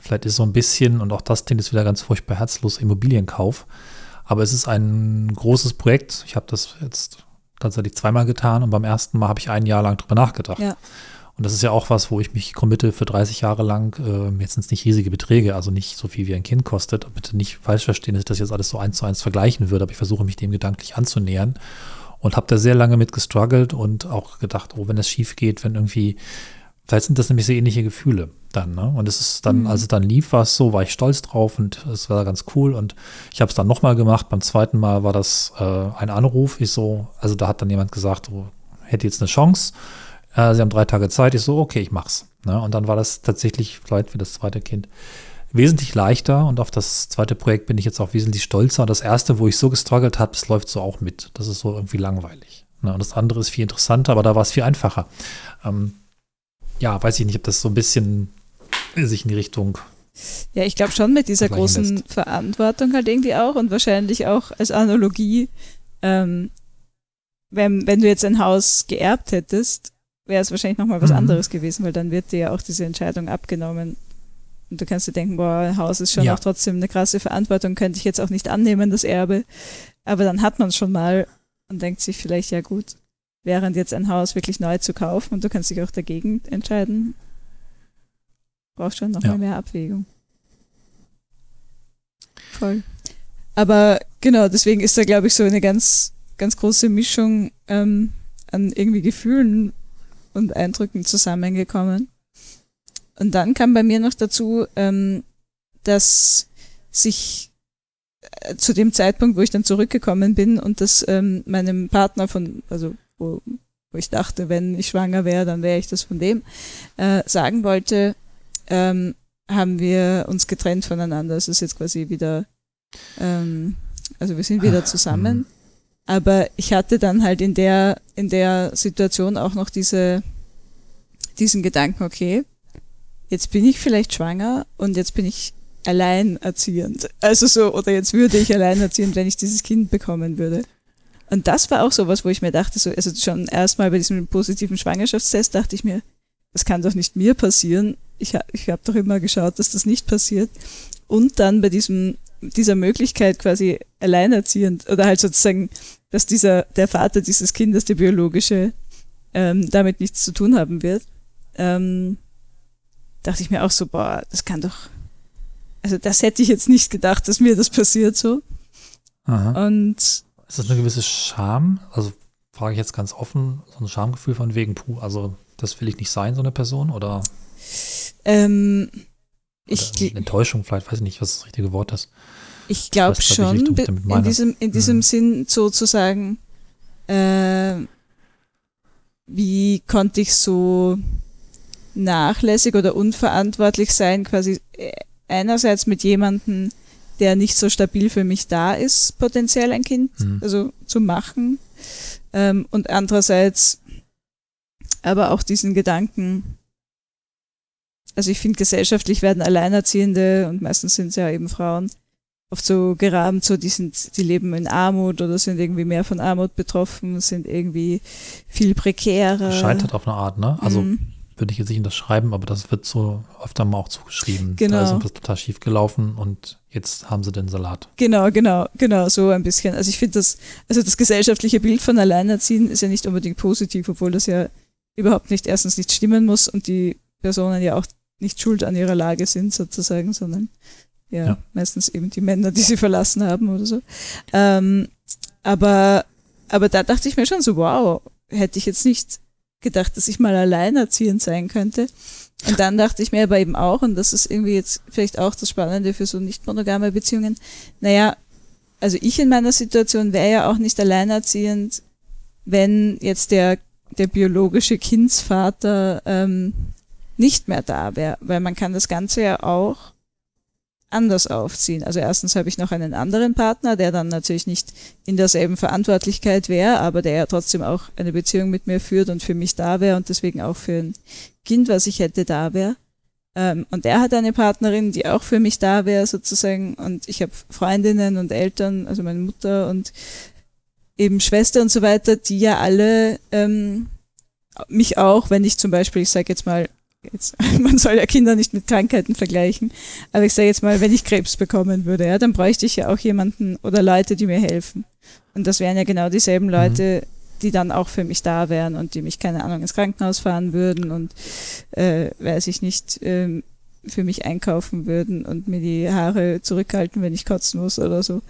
Vielleicht ist so ein bisschen, und auch das Ding ist wieder ganz furchtbar herzlos, Immobilienkauf. Aber es ist ein großes Projekt. Ich habe das jetzt tatsächlich zweimal getan und beim ersten Mal habe ich ein Jahr lang drüber nachgedacht. Ja. Und das ist ja auch was, wo ich mich committe für 30 Jahre lang. Äh, jetzt sind es nicht riesige Beträge, also nicht so viel wie ein Kind kostet. Bitte nicht falsch verstehen, dass ich das jetzt alles so eins zu eins vergleichen würde, aber ich versuche mich dem gedanklich anzunähern und habe da sehr lange mit gestruggelt und auch gedacht, oh, wenn es schief geht, wenn irgendwie Vielleicht sind das nämlich so ähnliche Gefühle dann. Ne? Und es ist dann, mhm. als es dann lief, war es so, war ich stolz drauf und es war ganz cool. Und ich habe es dann nochmal gemacht. Beim zweiten Mal war das äh, ein Anruf. Ich so, also da hat dann jemand gesagt, oh, hätte jetzt eine Chance. Äh, sie haben drei Tage Zeit. Ich so, okay, ich mach's. Ne? Und dann war das tatsächlich vielleicht für das zweite Kind wesentlich leichter und auf das zweite Projekt bin ich jetzt auch wesentlich stolzer. Das erste, wo ich so gestruggelt habe, das läuft so auch mit. Das ist so irgendwie langweilig. Ne? Und das andere ist viel interessanter, aber da war es viel einfacher. Ähm, ja, weiß ich nicht, ob das so ein bisschen sich in die Richtung. Ja, ich glaube schon mit dieser großen lässt. Verantwortung halt irgendwie auch und wahrscheinlich auch als Analogie, ähm, wenn, wenn du jetzt ein Haus geerbt hättest, wäre es wahrscheinlich nochmal was mhm. anderes gewesen, weil dann wird dir ja auch diese Entscheidung abgenommen. Und du kannst dir denken, boah, ein Haus ist schon ja. auch trotzdem eine krasse Verantwortung, könnte ich jetzt auch nicht annehmen, das Erbe. Aber dann hat man es schon mal und denkt sich vielleicht, ja gut, während jetzt ein Haus wirklich neu zu kaufen und du kannst dich auch dagegen entscheiden, brauchst schon noch ja. mal mehr Abwägung. Voll. Aber genau, deswegen ist da, glaube ich, so eine ganz, ganz große Mischung ähm, an irgendwie Gefühlen und Eindrücken zusammengekommen. Und dann kam bei mir noch dazu, ähm, dass sich äh, zu dem Zeitpunkt, wo ich dann zurückgekommen bin und das ähm, meinem Partner von, also wo, wo ich dachte, wenn ich schwanger wäre, dann wäre ich das von dem, äh, sagen wollte, ähm, haben wir uns getrennt voneinander. Es ist jetzt quasi wieder, ähm, also wir sind wieder zusammen. Aber ich hatte dann halt in der, in der Situation auch noch diese, diesen Gedanken, okay, jetzt bin ich vielleicht schwanger und jetzt bin ich alleinerziehend. Also so, oder jetzt würde ich alleinerziehend, wenn ich dieses Kind bekommen würde. Und das war auch so was, wo ich mir dachte, so, also schon erstmal bei diesem positiven Schwangerschaftstest dachte ich mir, das kann doch nicht mir passieren. Ich, ich habe doch immer geschaut, dass das nicht passiert. Und dann bei diesem, dieser Möglichkeit quasi alleinerziehend oder halt sozusagen, dass dieser, der Vater dieses Kindes, der biologische, ähm, damit nichts zu tun haben wird, ähm, dachte ich mir auch so, boah, das kann doch, also das hätte ich jetzt nicht gedacht, dass mir das passiert so. Aha. Und ist das eine gewisse Scham? Also frage ich jetzt ganz offen, so ein Schamgefühl von wegen, puh, also das will ich nicht sein, so eine Person? Oder, ähm, ich, oder Enttäuschung vielleicht, weiß ich nicht, was das richtige Wort ist. Ich glaube schon, in diesem, in diesem mhm. Sinn sozusagen, äh, wie konnte ich so nachlässig oder unverantwortlich sein, quasi äh, einerseits mit jemandem, der nicht so stabil für mich da ist, potenziell ein Kind, mhm. also zu machen. Ähm, und andererseits aber auch diesen Gedanken, also ich finde gesellschaftlich werden Alleinerziehende und meistens sind es ja eben Frauen oft so gerahmt, so die sind, die leben in Armut oder sind irgendwie mehr von Armut betroffen, sind irgendwie viel prekärer. Scheitert auf eine Art, ne? Also mhm würde ich jetzt nicht unterschreiben, aber das wird so öfter mal auch zugeschrieben. Genau. Da ist irgendwas total schief gelaufen und jetzt haben sie den Salat. Genau, genau, genau, so ein bisschen. Also ich finde das, also das gesellschaftliche Bild von Alleinerziehen ist ja nicht unbedingt positiv, obwohl das ja überhaupt nicht erstens nicht stimmen muss und die Personen ja auch nicht schuld an ihrer Lage sind sozusagen, sondern ja, ja. meistens eben die Männer, die sie verlassen haben oder so. Ähm, aber, aber da dachte ich mir schon so, wow, hätte ich jetzt nicht gedacht, dass ich mal alleinerziehend sein könnte. Und dann dachte ich mir aber eben auch, und das ist irgendwie jetzt vielleicht auch das Spannende für so nicht monogame Beziehungen, naja, also ich in meiner Situation wäre ja auch nicht alleinerziehend, wenn jetzt der, der biologische Kindsvater ähm, nicht mehr da wäre, weil man kann das Ganze ja auch anders aufziehen. Also erstens habe ich noch einen anderen Partner, der dann natürlich nicht in derselben Verantwortlichkeit wäre, aber der ja trotzdem auch eine Beziehung mit mir führt und für mich da wäre und deswegen auch für ein Kind, was ich hätte, da wäre. Ähm, und er hat eine Partnerin, die auch für mich da wäre sozusagen. Und ich habe Freundinnen und Eltern, also meine Mutter und eben Schwester und so weiter, die ja alle ähm, mich auch, wenn ich zum Beispiel, ich sage jetzt mal, jetzt, <laughs> man soll ja Kinder nicht mit Krankheiten vergleichen, aber ich sage jetzt mal, wenn ich Krebs bekommen würde, ja, dann bräuchte ich ja auch jemanden oder Leute, die mir helfen. Und das wären ja genau dieselben mhm. Leute, mhm. die dann auch für mich da wären und die mich, keine Ahnung, ins Krankenhaus fahren würden und, äh, weiß ich nicht, äh, für mich einkaufen würden und mir die Haare zurückhalten, wenn ich kotzen muss oder so.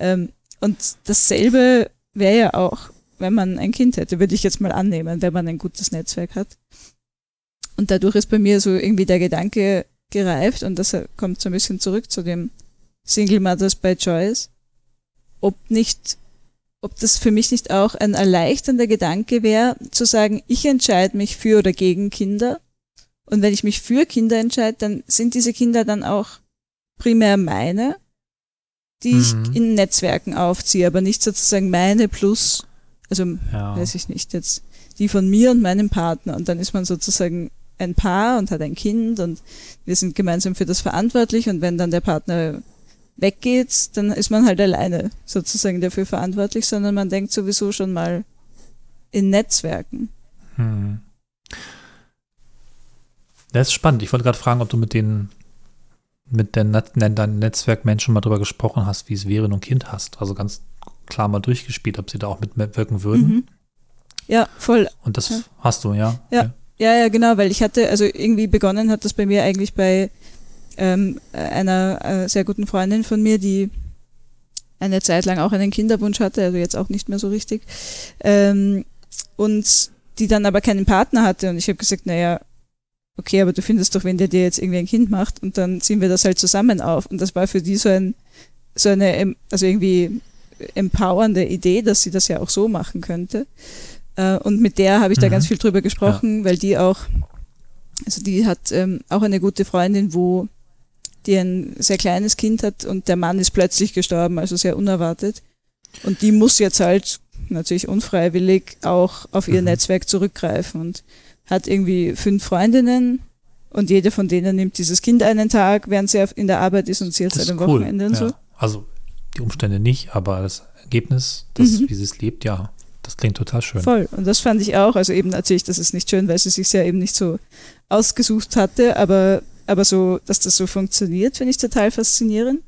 Ähm, und dasselbe wäre ja auch, wenn man ein Kind hätte, würde ich jetzt mal annehmen, wenn man ein gutes Netzwerk hat. Und dadurch ist bei mir so irgendwie der Gedanke gereift und das kommt so ein bisschen zurück zu dem Single Mothers by Choice, ob nicht, ob das für mich nicht auch ein erleichternder Gedanke wäre, zu sagen, ich entscheide mich für oder gegen Kinder. Und wenn ich mich für Kinder entscheide, dann sind diese Kinder dann auch primär meine, die mhm. ich in Netzwerken aufziehe, aber nicht sozusagen meine plus, also ja. weiß ich nicht, jetzt die von mir und meinem Partner. Und dann ist man sozusagen ein Paar und hat ein Kind und wir sind gemeinsam für das verantwortlich und wenn dann der Partner weggeht, dann ist man halt alleine sozusagen dafür verantwortlich, sondern man denkt sowieso schon mal in Netzwerken. Hm. Das ist spannend. Ich wollte gerade fragen, ob du mit den mit den, Netzwerkmenschen mal drüber gesprochen hast, wie es wäre, wenn du ein Kind hast. Also ganz klar mal durchgespielt, ob sie da auch mitwirken würden. Mhm. Ja, voll. Und das ja. hast du, ja? Ja. Okay. Ja, ja, genau, weil ich hatte, also irgendwie begonnen hat das bei mir eigentlich bei ähm, einer äh, sehr guten Freundin von mir, die eine Zeit lang auch einen Kinderwunsch hatte, also jetzt auch nicht mehr so richtig. Ähm, und die dann aber keinen Partner hatte. Und ich habe gesagt, naja, okay, aber du findest doch, wenn der dir jetzt irgendwie ein Kind macht und dann ziehen wir das halt zusammen auf. Und das war für die so ein, so eine, also irgendwie empowernde Idee, dass sie das ja auch so machen könnte. Äh, und mit der habe ich mhm. da ganz viel drüber gesprochen, ja. weil die auch, also die hat ähm, auch eine gute Freundin, wo die ein sehr kleines Kind hat und der Mann ist plötzlich gestorben, also sehr unerwartet. Und die muss jetzt halt natürlich unfreiwillig auch auf ihr mhm. Netzwerk zurückgreifen und hat irgendwie fünf Freundinnen und jede von denen nimmt dieses Kind einen Tag, während sie in der Arbeit ist und sie jetzt seit dem cool. Wochenende und ja. so. Also die Umstände nicht, aber das Ergebnis, das, mhm. wie sie es lebt, ja. Das klingt total schön. Voll. Und das fand ich auch. Also eben natürlich, das ist nicht schön, weil sie sich ja eben nicht so ausgesucht hatte, aber, aber so, dass das so funktioniert, finde ich total faszinierend.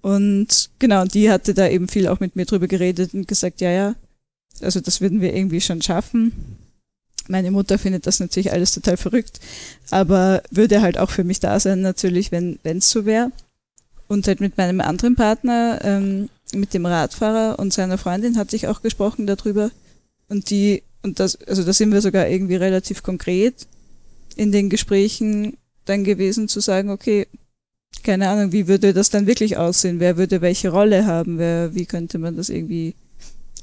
Und genau, die hatte da eben viel auch mit mir drüber geredet und gesagt, ja, ja, also das würden wir irgendwie schon schaffen. Meine Mutter findet das natürlich alles total verrückt, aber würde halt auch für mich da sein, natürlich, wenn es so wäre. Und halt mit meinem anderen Partner, ähm, mit dem Radfahrer und seiner Freundin hatte ich auch gesprochen darüber. Und die, und das, also da sind wir sogar irgendwie relativ konkret in den Gesprächen dann gewesen zu sagen, okay, keine Ahnung, wie würde das dann wirklich aussehen? Wer würde welche Rolle haben? Wer, wie könnte man das irgendwie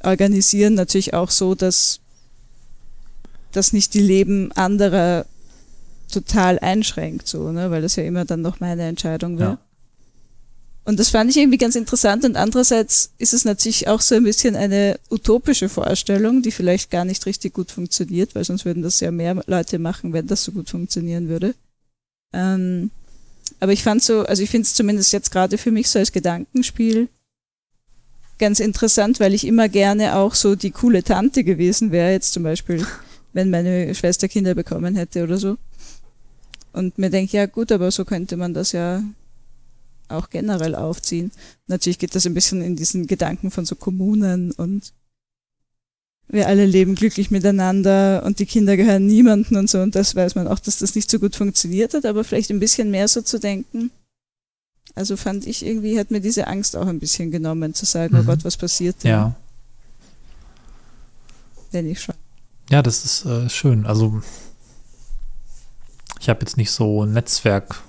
organisieren? Natürlich auch so, dass, dass nicht die Leben anderer total einschränkt, so, ne, weil das ja immer dann noch meine Entscheidung wäre. Ja. Und das fand ich irgendwie ganz interessant. Und andererseits ist es natürlich auch so ein bisschen eine utopische Vorstellung, die vielleicht gar nicht richtig gut funktioniert, weil sonst würden das ja mehr Leute machen, wenn das so gut funktionieren würde. Ähm, aber ich fand so, also ich finde es zumindest jetzt gerade für mich so als Gedankenspiel ganz interessant, weil ich immer gerne auch so die coole Tante gewesen wäre, jetzt zum Beispiel, wenn meine Schwester Kinder bekommen hätte oder so. Und mir denke, ja gut, aber so könnte man das ja auch generell aufziehen. Natürlich geht das ein bisschen in diesen Gedanken von so Kommunen und wir alle leben glücklich miteinander und die Kinder gehören niemanden und so und das weiß man auch, dass das nicht so gut funktioniert hat, aber vielleicht ein bisschen mehr so zu denken. Also fand ich irgendwie, hat mir diese Angst auch ein bisschen genommen, zu sagen, oh mhm. oh Gott, was passiert denn? Ja. Wenn ich schon. Ja, das ist äh, schön. Also ich habe jetzt nicht so ein Netzwerk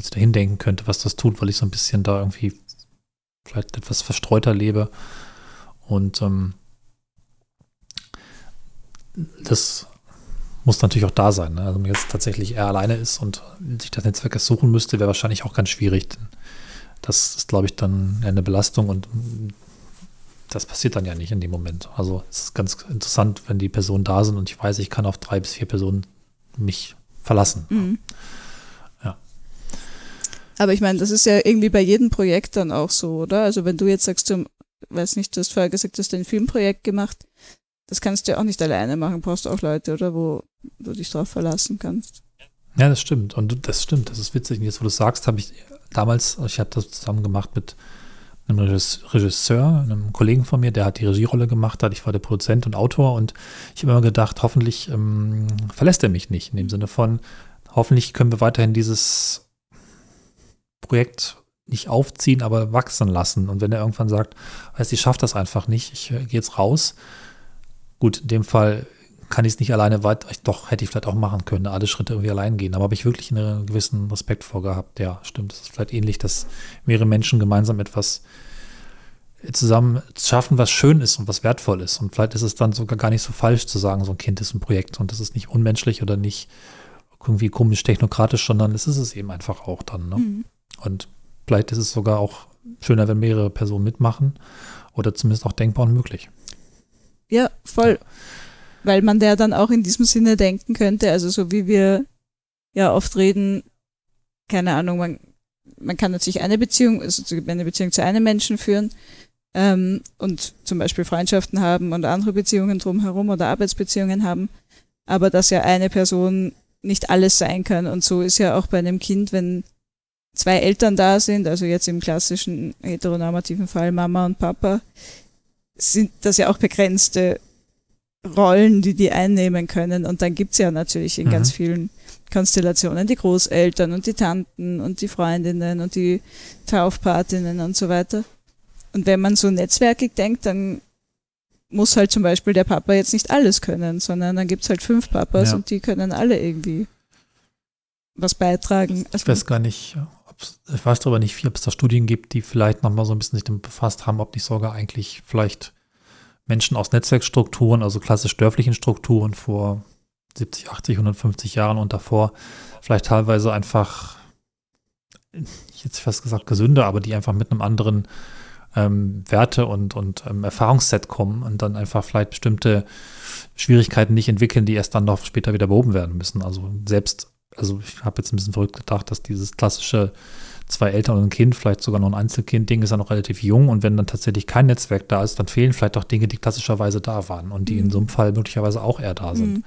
was ich da hindenken könnte, was das tut, weil ich so ein bisschen da irgendwie vielleicht etwas verstreuter lebe. Und ähm, das muss natürlich auch da sein. Ne? Also wenn man jetzt tatsächlich eher alleine ist und sich das Netzwerk erst suchen müsste, wäre wahrscheinlich auch ganz schwierig. Das ist, glaube ich, dann eine Belastung und das passiert dann ja nicht in dem Moment. Also es ist ganz interessant, wenn die Personen da sind und ich weiß, ich kann auf drei bis vier Personen mich verlassen. Mhm. Ja. Aber ich meine, das ist ja irgendwie bei jedem Projekt dann auch so, oder? Also wenn du jetzt sagst, du, weiß nicht, du hast vorher gesagt, du hast ein Filmprojekt gemacht, das kannst du ja auch nicht alleine machen, brauchst auch Leute, oder, wo du dich drauf verlassen kannst. Ja, das stimmt. Und das stimmt, das ist witzig. Und jetzt, wo du sagst, habe ich damals, ich habe das zusammen gemacht mit einem Regisseur, einem Kollegen von mir, der hat die Regierolle gemacht hat. Ich war der Produzent und Autor und ich habe immer gedacht, hoffentlich ähm, verlässt er mich nicht. In dem Sinne von, hoffentlich können wir weiterhin dieses Projekt nicht aufziehen, aber wachsen lassen. Und wenn er irgendwann sagt, weißt ich schaffe das einfach nicht, ich äh, gehe jetzt raus. Gut, in dem Fall kann ich es nicht alleine weiter, doch hätte ich vielleicht auch machen können, alle Schritte irgendwie allein gehen. Aber habe ich wirklich einen gewissen Respekt vorgehabt. Ja, stimmt. Es ist vielleicht ähnlich, dass mehrere Menschen gemeinsam etwas zusammen schaffen, was schön ist und was wertvoll ist. Und vielleicht ist es dann sogar gar nicht so falsch zu sagen, so ein Kind ist ein Projekt und das ist nicht unmenschlich oder nicht irgendwie komisch technokratisch, sondern es ist es eben einfach auch dann. Ne? Mhm. Und vielleicht ist es sogar auch schöner, wenn mehrere Personen mitmachen oder zumindest auch denkbar und möglich. Ja, voll. Ja weil man der dann auch in diesem Sinne denken könnte, also so wie wir ja oft reden, keine Ahnung, man, man kann natürlich eine Beziehung, also eine Beziehung zu einem Menschen führen ähm, und zum Beispiel Freundschaften haben und andere Beziehungen drumherum oder Arbeitsbeziehungen haben, aber dass ja eine Person nicht alles sein kann und so ist ja auch bei einem Kind, wenn zwei Eltern da sind, also jetzt im klassischen heteronormativen Fall Mama und Papa, sind das ja auch begrenzte Rollen, die die einnehmen können. Und dann gibt's ja natürlich in mhm. ganz vielen Konstellationen die Großeltern und die Tanten und die Freundinnen und die Taufpatinnen und so weiter. Und wenn man so netzwerkig denkt, dann muss halt zum Beispiel der Papa jetzt nicht alles können, sondern dann gibt's halt fünf Papas ja. und die können alle irgendwie was beitragen. Also ich weiß gar nicht, ich weiß darüber nicht, ob es da Studien gibt, die vielleicht nochmal so ein bisschen sich damit befasst haben, ob nicht sogar eigentlich vielleicht Menschen aus Netzwerkstrukturen, also klassisch dörflichen Strukturen vor 70, 80, 150 Jahren und davor vielleicht teilweise einfach, jetzt fast gesagt gesünder, aber die einfach mit einem anderen ähm, Werte- und, und ähm, Erfahrungsset kommen und dann einfach vielleicht bestimmte Schwierigkeiten nicht entwickeln, die erst dann noch später wieder behoben werden müssen. Also selbst, also ich habe jetzt ein bisschen verrückt gedacht, dass dieses klassische zwei Eltern und ein Kind, vielleicht sogar noch ein Einzelkind-Ding, ist ja noch relativ jung und wenn dann tatsächlich kein Netzwerk da ist, dann fehlen vielleicht auch Dinge, die klassischerweise da waren und die mhm. in so einem Fall möglicherweise auch eher da sind. Mhm.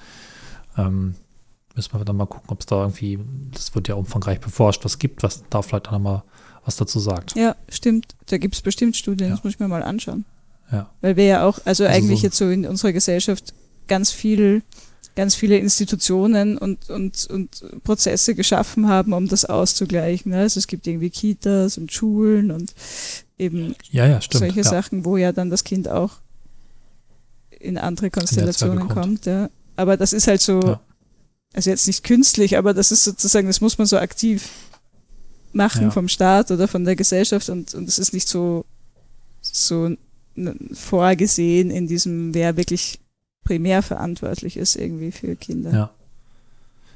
Ähm, müssen wir dann mal gucken, ob es da irgendwie, das wird ja umfangreich beforscht, was gibt, was da vielleicht dann nochmal was dazu sagt. Ja, stimmt. Da gibt es bestimmt Studien, ja. das muss ich mir mal anschauen. Ja. Weil wir ja auch, also, also eigentlich so jetzt so in unserer Gesellschaft ganz viel ganz viele Institutionen und, und, und Prozesse geschaffen haben, um das auszugleichen. Ne? Also es gibt irgendwie Kitas und Schulen und eben ja, ja, stimmt, solche ja. Sachen, wo ja dann das Kind auch in andere Konstellationen in kommt. Ja. Aber das ist halt so, also jetzt nicht künstlich, aber das ist sozusagen, das muss man so aktiv machen vom Staat oder von der Gesellschaft und, und es ist nicht so, so vorgesehen in diesem, wer wirklich primär verantwortlich ist irgendwie für Kinder. Ja.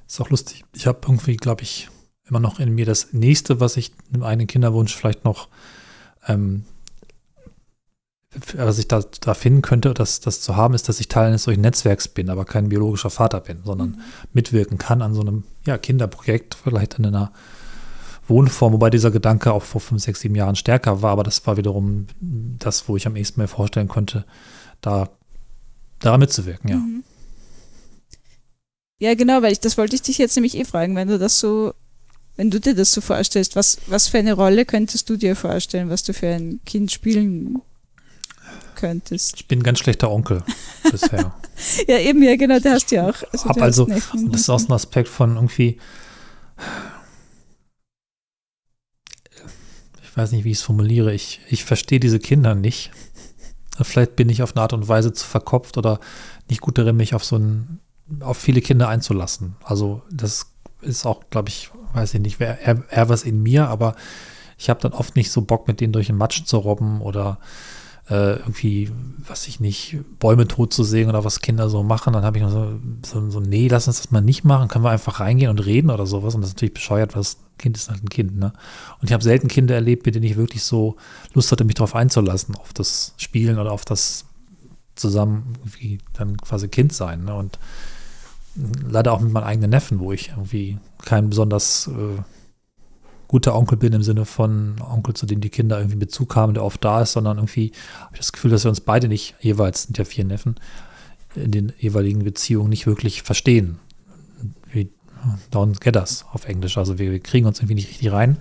Ist auch lustig. Ich habe irgendwie, glaube ich, immer noch in mir das nächste, was ich einem eigenen Kinderwunsch vielleicht noch, ähm, was ich da, da finden könnte, das, das zu haben, ist, dass ich Teil eines solchen Netzwerks bin, aber kein biologischer Vater bin, sondern mhm. mitwirken kann an so einem ja, Kinderprojekt, vielleicht in einer Wohnform, wobei dieser Gedanke auch vor fünf, sechs, sieben Jahren stärker war, aber das war wiederum das, wo ich am ehesten mir vorstellen konnte, da daran mitzuwirken, ja. Mhm. Ja, genau, weil ich, das wollte ich dich jetzt nämlich eh fragen, wenn du das so, wenn du dir das so vorstellst, was, was für eine Rolle könntest du dir vorstellen, was du für ein Kind spielen könntest? Ich bin ein ganz schlechter Onkel <laughs> bisher. ja, eben, ja, genau, der hast du ja auch. Also, Hab also und das ist auch so ein Aspekt von irgendwie, ich weiß nicht, wie ich es formuliere, ich, ich verstehe diese Kinder nicht. Vielleicht bin ich auf eine Art und Weise zu verkopft oder nicht gut darin, mich auf so ein, auf viele Kinder einzulassen. Also das ist auch, glaube ich, weiß ich nicht, eher, eher was in mir, aber ich habe dann oft nicht so Bock, mit denen durch den Matsch zu robben oder äh, irgendwie, was ich nicht, Bäume tot zu sehen oder was Kinder so machen. Dann habe ich noch so, so, so, nee, lass uns das mal nicht machen. Können wir einfach reingehen und reden oder sowas. Und das ist natürlich bescheuert, weil das Kind ist halt ein Kind. Ne? Und ich habe selten Kinder erlebt, mit denen ich wirklich so Lust hatte, mich darauf einzulassen, auf das Spielen oder auf das zusammen irgendwie dann quasi Kind sein. Ne? Und leider auch mit meinen eigenen Neffen, wo ich irgendwie kein besonders äh, guter Onkel bin im Sinne von Onkel, zu dem die Kinder irgendwie Bezug haben, der oft da ist, sondern irgendwie habe ich das Gefühl, dass wir uns beide nicht, jeweils sind ja vier Neffen, in den jeweiligen Beziehungen nicht wirklich verstehen. Wie don't get us auf Englisch. Also wir, wir kriegen uns irgendwie nicht richtig rein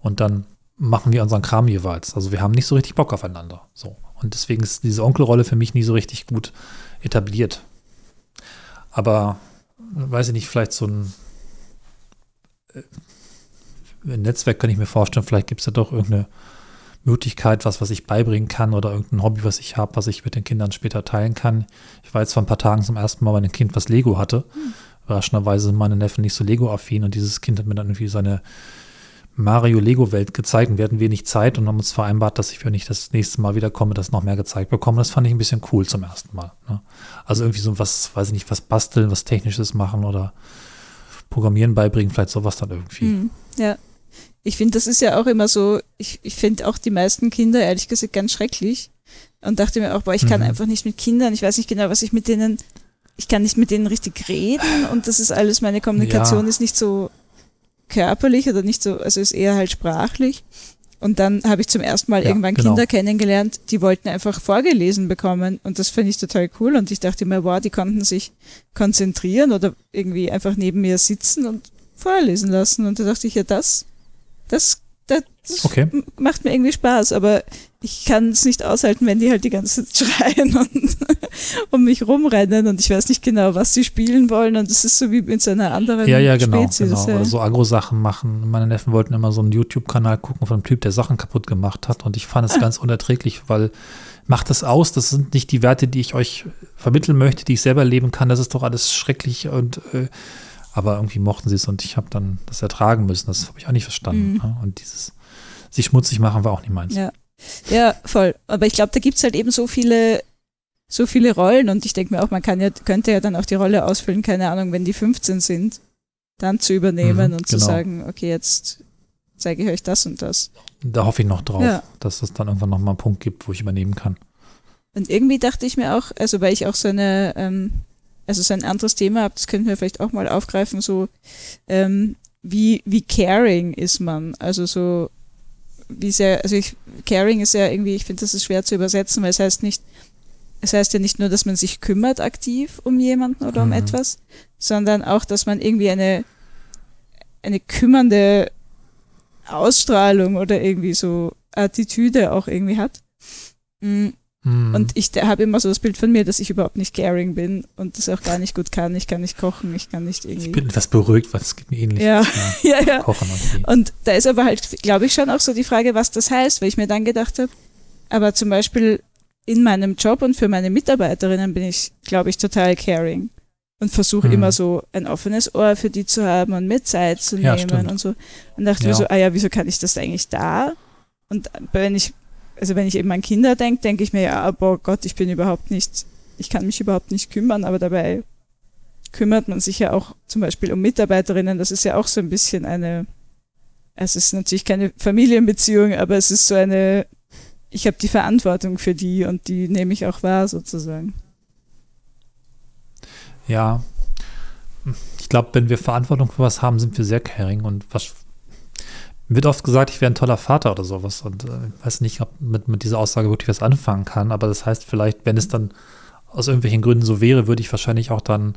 und dann machen wir unseren Kram jeweils. Also wir haben nicht so richtig Bock aufeinander. So. Und deswegen ist diese Onkelrolle für mich nie so richtig gut etabliert. Aber weiß ich nicht, vielleicht so ein ein Netzwerk kann ich mir vorstellen, vielleicht gibt es ja doch irgendeine Möglichkeit, was, was ich beibringen kann oder irgendein Hobby, was ich habe, was ich mit den Kindern später teilen kann. Ich war jetzt vor ein paar Tagen zum ersten Mal bei einem Kind, was Lego hatte. Hm. Überraschenderweise sind meine Neffen nicht so Lego-affin und dieses Kind hat mir dann irgendwie seine Mario-Lego-Welt gezeigt und wir hatten wenig Zeit und haben uns vereinbart, dass ich, wenn ich das nächste Mal wiederkomme, das noch mehr gezeigt bekomme. Das fand ich ein bisschen cool zum ersten Mal. Ne? Also irgendwie so was, weiß ich nicht, was basteln, was Technisches machen oder Programmieren beibringen, vielleicht sowas dann irgendwie. Mhm. Ja, ich finde, das ist ja auch immer so, ich, ich finde auch die meisten Kinder ehrlich gesagt ganz schrecklich und dachte mir auch, boah, ich kann mhm. einfach nicht mit Kindern, ich weiß nicht genau, was ich mit denen, ich kann nicht mit denen richtig reden und das ist alles, meine Kommunikation ja. ist nicht so körperlich oder nicht so, also ist eher halt sprachlich. Und dann habe ich zum ersten Mal ja, irgendwann genau. Kinder kennengelernt, die wollten einfach vorgelesen bekommen. Und das finde ich total cool. Und ich dachte mir, wow, die konnten sich konzentrieren oder irgendwie einfach neben mir sitzen und vorlesen lassen. Und da dachte ich, ja, das das, das, okay. macht mir irgendwie Spaß, aber ich kann es nicht aushalten, wenn die halt die ganze Zeit <laughs> schreien und <laughs> um mich rumrennen und ich weiß nicht genau, was sie spielen wollen und es ist so wie mit so einer anderen ja, ja, genau, Spezies. Genau. Oder so Agro-Sachen machen. Meine Neffen wollten immer so einen YouTube-Kanal gucken von einem Typ, der Sachen kaputt gemacht hat und ich fand es ah. ganz unerträglich, weil macht das aus, das sind nicht die Werte, die ich euch vermitteln möchte, die ich selber leben kann, das ist doch alles schrecklich und äh, aber irgendwie mochten sie es und ich habe dann das ertragen müssen. Das habe ich auch nicht verstanden. Mhm. Ne? Und dieses sich schmutzig machen war auch nicht meins. Ja, ja voll. Aber ich glaube, da gibt es halt eben so viele, so viele Rollen und ich denke mir auch, man kann ja, könnte ja dann auch die Rolle ausfüllen, keine Ahnung, wenn die 15 sind, dann zu übernehmen mhm, und genau. zu sagen, okay, jetzt zeige ich euch das und das. Da hoffe ich noch drauf, ja. dass es dann irgendwann nochmal einen Punkt gibt, wo ich übernehmen kann. Und irgendwie dachte ich mir auch, also weil ich auch so eine ähm, also so ein anderes Thema habe, das könnten wir vielleicht auch mal aufgreifen, so ähm, wie, wie caring ist man? Also so, wie sehr, also ich, caring ist ja irgendwie, ich finde, das ist schwer zu übersetzen, weil es heißt nicht, es heißt ja nicht nur, dass man sich kümmert aktiv um jemanden oder um mhm. etwas, sondern auch, dass man irgendwie eine, eine kümmernde Ausstrahlung oder irgendwie so Attitüde auch irgendwie hat. Mhm. Mhm. Und ich habe immer so das Bild von mir, dass ich überhaupt nicht caring bin und das auch gar nicht gut kann. Ich kann nicht kochen, ich kann nicht irgendwie. Ich bin etwas beruhigt, weil es geht mir ähnlich. Ja, ja, <laughs> ja. Kochen und, und da ist aber halt, glaube ich, schon auch so die Frage, was das heißt, weil ich mir dann gedacht habe, aber zum Beispiel in meinem Job und für meine Mitarbeiterinnen bin ich, glaube ich, total caring und versuche mhm. immer so ein offenes Ohr für die zu haben und mir Zeit zu nehmen ja, und so. Und dachte ja. mir so, ah ja, wieso kann ich das eigentlich da? Und wenn ich also wenn ich eben an Kinder denke, denke ich mir ja, boah Gott, ich bin überhaupt nicht, ich kann mich überhaupt nicht kümmern, aber dabei kümmert man sich ja auch zum Beispiel um Mitarbeiterinnen. Das ist ja auch so ein bisschen eine, es ist natürlich keine Familienbeziehung, aber es ist so eine, ich habe die Verantwortung für die und die nehme ich auch wahr sozusagen. Ja, ich glaube, wenn wir Verantwortung für was haben, sind wir sehr caring und was wird oft gesagt, ich wäre ein toller Vater oder sowas. Und äh, ich weiß nicht, ob mit, mit dieser Aussage wirklich was anfangen kann. Aber das heißt, vielleicht, wenn es dann aus irgendwelchen Gründen so wäre, würde ich wahrscheinlich auch dann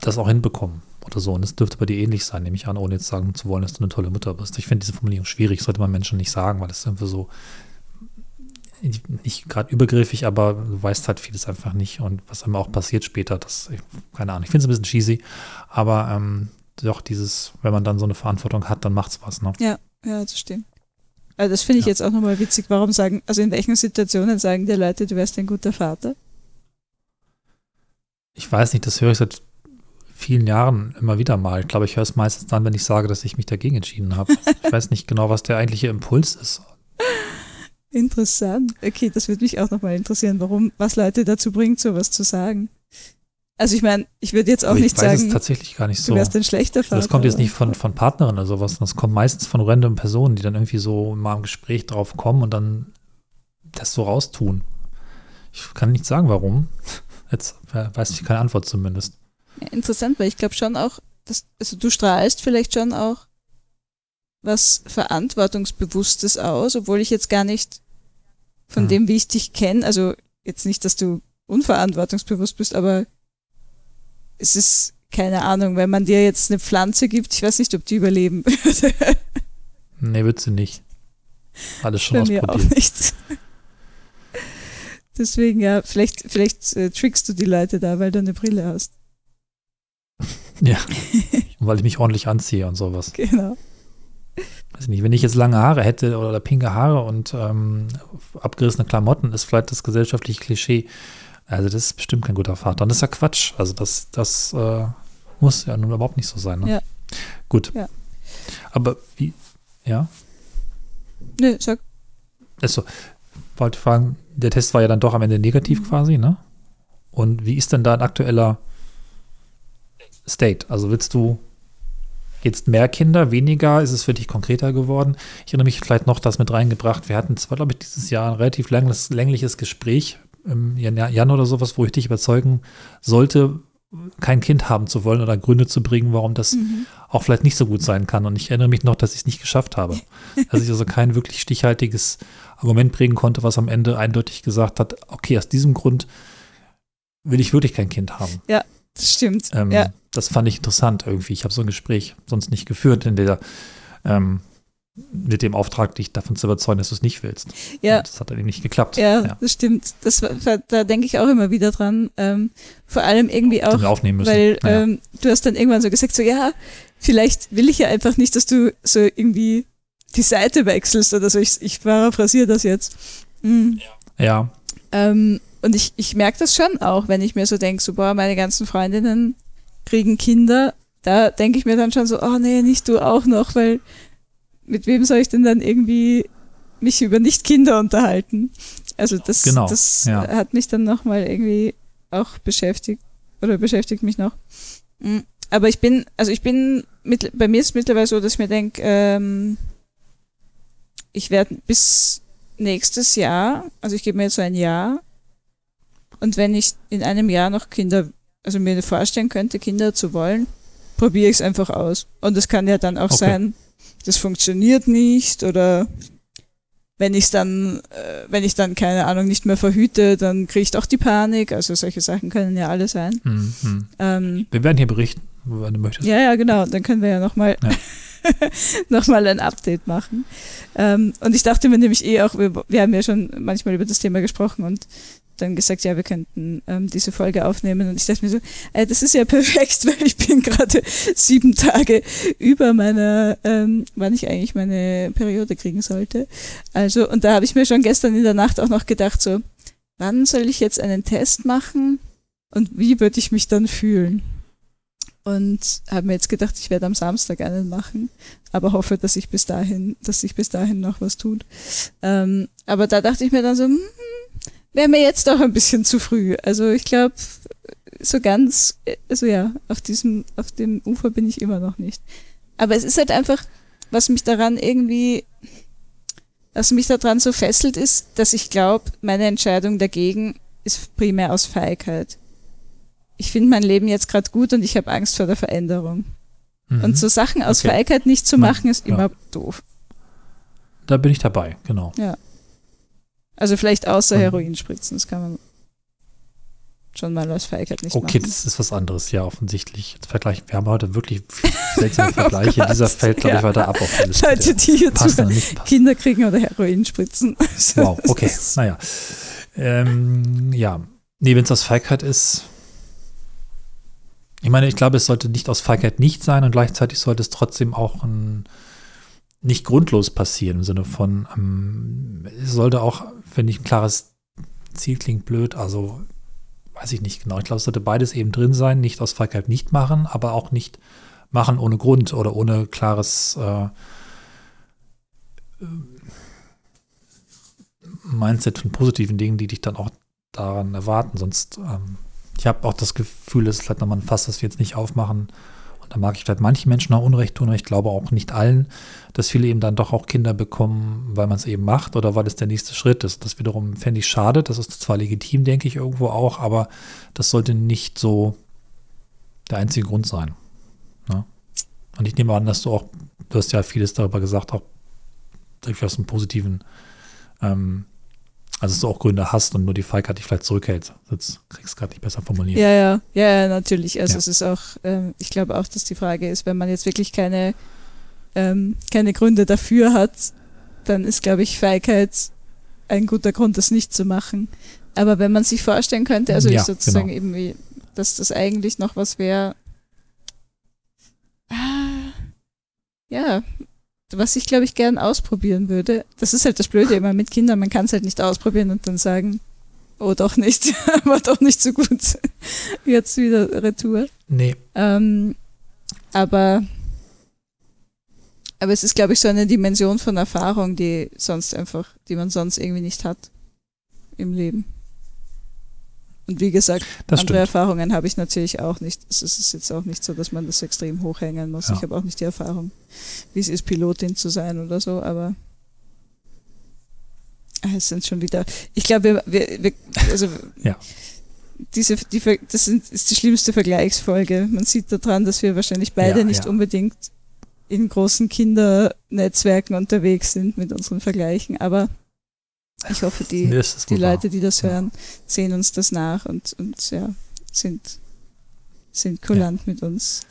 das auch hinbekommen oder so. Und es dürfte bei dir ähnlich sein, nehme ich an, ohne jetzt sagen zu wollen, dass du eine tolle Mutter bist. Ich finde diese Formulierung schwierig, sollte man Menschen nicht sagen, weil es irgendwie so nicht gerade übergriffig, aber du weißt halt vieles einfach nicht und was immer auch passiert später, das, keine Ahnung, ich finde es ein bisschen cheesy, aber ähm, doch dieses, wenn man dann so eine Verantwortung hat, dann macht's was, ne? Ja, ja, das stimmt. Also das finde ich ja. jetzt auch nochmal witzig. Warum sagen, also in welchen Situationen sagen die Leute, du wärst ein guter Vater? Ich weiß nicht, das höre ich seit vielen Jahren immer wieder mal. Ich glaube, ich höre es meistens dann, wenn ich sage, dass ich mich dagegen entschieden habe. ich weiß nicht genau, was der eigentliche Impuls ist. Interessant. Okay, das würde mich auch nochmal interessieren, warum, was Leute dazu bringt, sowas zu sagen. Also ich meine, ich würde jetzt auch Aber nicht ich weiß sagen, es tatsächlich gar nicht du so. wärst ein schlechter Vater. Das kommt jetzt nicht von, von Partnerinnen oder sowas. Das kommt meistens von random Personen, die dann irgendwie so mal im Gespräch drauf kommen und dann das so raustun. Ich kann nicht sagen, warum. Jetzt weiß ich keine Antwort zumindest. Ja, interessant, weil ich glaube schon auch, dass, also du strahlst vielleicht schon auch was Verantwortungsbewusstes aus, obwohl ich jetzt gar nicht von Hm. dem, wie ich dich kenne, also jetzt nicht, dass du unverantwortungsbewusst bist, aber es ist keine Ahnung, wenn man dir jetzt eine Pflanze gibt, ich weiß nicht, ob die überleben würde. <laughs> Nee, wird sie nicht. Alles schon Bei mir auch ausprobiert. nicht. Deswegen, ja, vielleicht, vielleicht äh, trickst du die Leute da, weil du eine Brille hast. <laughs> Ja. Weil ich mich ordentlich anziehe und sowas. Genau. Weiß ich nicht, wenn ich jetzt lange Haare hätte oder pinke Haare und ähm, abgerissene Klamotten, ist vielleicht das gesellschaftliche Klischee. Also das ist bestimmt kein guter Vater. Und das ist ja Quatsch. Also das, das äh, muss ja nun überhaupt nicht so sein. Ne? Ja. Gut. Ja. Aber wie, ja, Nö, sag. also wollte fragen, der Test war ja dann doch am Ende negativ quasi, ne? Und wie ist denn da ein aktueller State? Also willst du jetzt mehr Kinder, weniger? Ist es für dich konkreter geworden? Ich erinnere mich vielleicht noch das mit reingebracht. Wir hatten zwar, glaube ich, dieses Jahr ein relativ längliches Gespräch im Jan- Januar oder sowas, wo ich dich überzeugen sollte, kein Kind haben zu wollen oder Gründe zu bringen, warum das Mhm. auch vielleicht nicht so gut sein kann. Und ich erinnere mich noch, dass ich es nicht geschafft habe. Dass ich also kein wirklich stichhaltiges Argument bringen konnte, was am Ende eindeutig gesagt hat, okay, aus diesem Grund will ich wirklich kein Kind haben. Das stimmt. Ähm, ja. Das fand ich interessant irgendwie. Ich habe so ein Gespräch sonst nicht geführt, in der ähm, mit dem Auftrag, dich davon zu überzeugen, dass du es nicht willst. Ja. Und das hat dann eben nicht geklappt. Ja, ja. das stimmt. Das, da denke ich auch immer wieder dran. Ähm, vor allem irgendwie auch, weil Naja. ähm, du hast dann irgendwann so gesagt, so ja, vielleicht will ich ja einfach nicht, dass du so irgendwie die Seite wechselst oder so. Ich, ich paraphrasiere das jetzt. Mhm. ja, Ähm, und ich, ich merke das schon auch, wenn ich mir so denke, so, boah, meine ganzen Freundinnen kriegen Kinder. Da denke ich mir dann schon so, oh nee, nicht du auch noch, weil mit wem soll ich denn dann irgendwie mich über Nicht-Kinder unterhalten? Also das, Genau, das ja. hat mich dann nochmal irgendwie auch beschäftigt oder beschäftigt mich noch. Mm, Aber ich bin, also ich bin, mit, bei mir ist es mittlerweile so, dass ich mir denke, ähm, ich werde bis nächstes Jahr, also ich gebe mir jetzt so ein Jahr, und wenn ich in einem Jahr noch Kinder, also mir vorstellen könnte, Kinder zu wollen, probiere ich es einfach aus. Und es kann ja dann auch Okay. sein, das funktioniert nicht oder wenn ich dann, äh, wenn ich dann keine Ahnung nicht mehr verhüte, dann kriege ich doch die Panik. Also solche Sachen können ja alle sein. hm, hm. Ähm, wir werden hier berichten, wenn du möchtest. ja, ja, genau. Dann können wir ja nochmal Ja. <laughs> noch mal ein Update machen. Ähm, und ich dachte mir nämlich eh auch, wir, wir haben ja schon manchmal über das Thema gesprochen und dann gesagt, ja, wir könnten ähm, diese Folge aufnehmen. Und ich dachte mir so, äh, das ist ja <laughs> perfekt, weil ich bin gerade sieben Tage über meiner, ähm, wann ich eigentlich meine Periode kriegen sollte. Also, und da habe ich mir schon gestern in der Nacht auch noch gedacht, so, wann soll ich jetzt einen Test machen und wie würde ich mich dann fühlen? Und habe mir jetzt gedacht, ich werde am Samstag einen machen, aber hoffe, dass ich bis dahin, dass sich bis dahin noch was tut. Ähm, aber da dachte ich mir dann so, hm, wäre mir jetzt doch ein bisschen zu früh. Also ich glaube, so ganz, also ja, auf diesem, auf dem Ufer bin ich immer noch nicht. Aber es ist halt einfach, was mich daran irgendwie, was mich daran so fesselt, ist, dass ich glaube, meine Entscheidung dagegen ist primär aus Feigheit. Ich finde mein Leben jetzt gerade gut und ich habe Angst vor der Veränderung. Mhm. Und so Sachen aus Okay. Feigheit nicht zu machen, ist ja. immer doof. Da bin ich dabei, genau. Also vielleicht außer Und- Heroin spritzen, das kann man schon mal aus Feigheit nicht Okay, machen. das ist was anderes, ja, offensichtlich. Jetzt Vergleich, wir haben heute wirklich <laughs> seltsame Vergleiche. Oh Dieser fällt, glaube ich, ja. weiter ab auf der Liste. Leute, die hier zu. Kinder kriegen oder Heroin spritzen. <laughs> Wow, okay, naja. Ähm, ja, nee, wenn es aus Feigheit ist, ich meine, ich glaube, es sollte nicht aus Feigheit nicht sein und gleichzeitig sollte es trotzdem auch ein, nicht grundlos passieren im Sinne von, ähm, es sollte auch, finde ich, ein klares Ziel klingt blöd, also weiß ich nicht genau. Ich glaube, es sollte beides eben drin sein, nicht aus Feigheit nicht machen, aber auch nicht machen ohne Grund oder ohne klares äh, Mindset von positiven Dingen, die dich dann auch daran erwarten. Sonst, ähm, ich habe auch das Gefühl, es ist vielleicht nochmal ein Fass, das wir jetzt nicht aufmachen. Da mag ich vielleicht manchen Menschen auch Unrecht tun, aber ich glaube auch nicht allen, dass viele eben dann doch auch Kinder bekommen, weil man es eben macht oder weil es der nächste Schritt ist. Das wiederum fände ich schade. Das ist zwar legitim, denke ich irgendwo auch, aber das sollte nicht so der einzige Grund sein. Ne? Und ich nehme an, dass du auch, du hast ja vieles darüber gesagt, auch durchaus einen positiven ähm, also, dass du auch Gründe hast und nur die Feigheit dich vielleicht zurückhält. Das kriegst du gerade nicht besser formuliert. Ja, ja, ja, natürlich. Also, ja. es ist auch, ähm, ich glaube auch, dass die Frage ist, wenn man jetzt wirklich keine, ähm, keine Gründe dafür hat, dann ist, glaube ich, Feigheit ein guter Grund, das nicht zu machen. Aber wenn man sich vorstellen könnte, also ja, ich sozusagen genau. eben, wie, dass das eigentlich noch was wäre, ah, ja, was ich, glaube ich, gern ausprobieren würde. Das ist halt das Blöde immer mit Kindern, man kann es halt nicht ausprobieren und dann sagen, oh doch nicht, <laughs> war doch nicht so gut. Jetzt wieder Retour. Nee. Ähm, aber, aber es ist, glaube ich, so eine Dimension von Erfahrung, die sonst einfach, die man sonst irgendwie nicht hat im Leben. Und wie gesagt, das andere stimmt. Erfahrungen habe ich natürlich auch nicht. Es ist jetzt auch nicht so, dass man das extrem hochhängen muss. Ja. Ich habe auch nicht die Erfahrung, wie es ist, Pilotin zu sein oder so, aber es sind schon wieder. Ich glaube, wir, wir, also <laughs> ja. diese, die, das ist die schlimmste Vergleichsfolge. Man sieht daran, dass wir wahrscheinlich beide ja, nicht ja. unbedingt in großen Kindernetzwerken unterwegs sind mit unseren Vergleichen, aber ich hoffe, die, die Leute, die das hören, sehen uns das nach und, und ja, sind, sind kulant ja. mit uns. <laughs>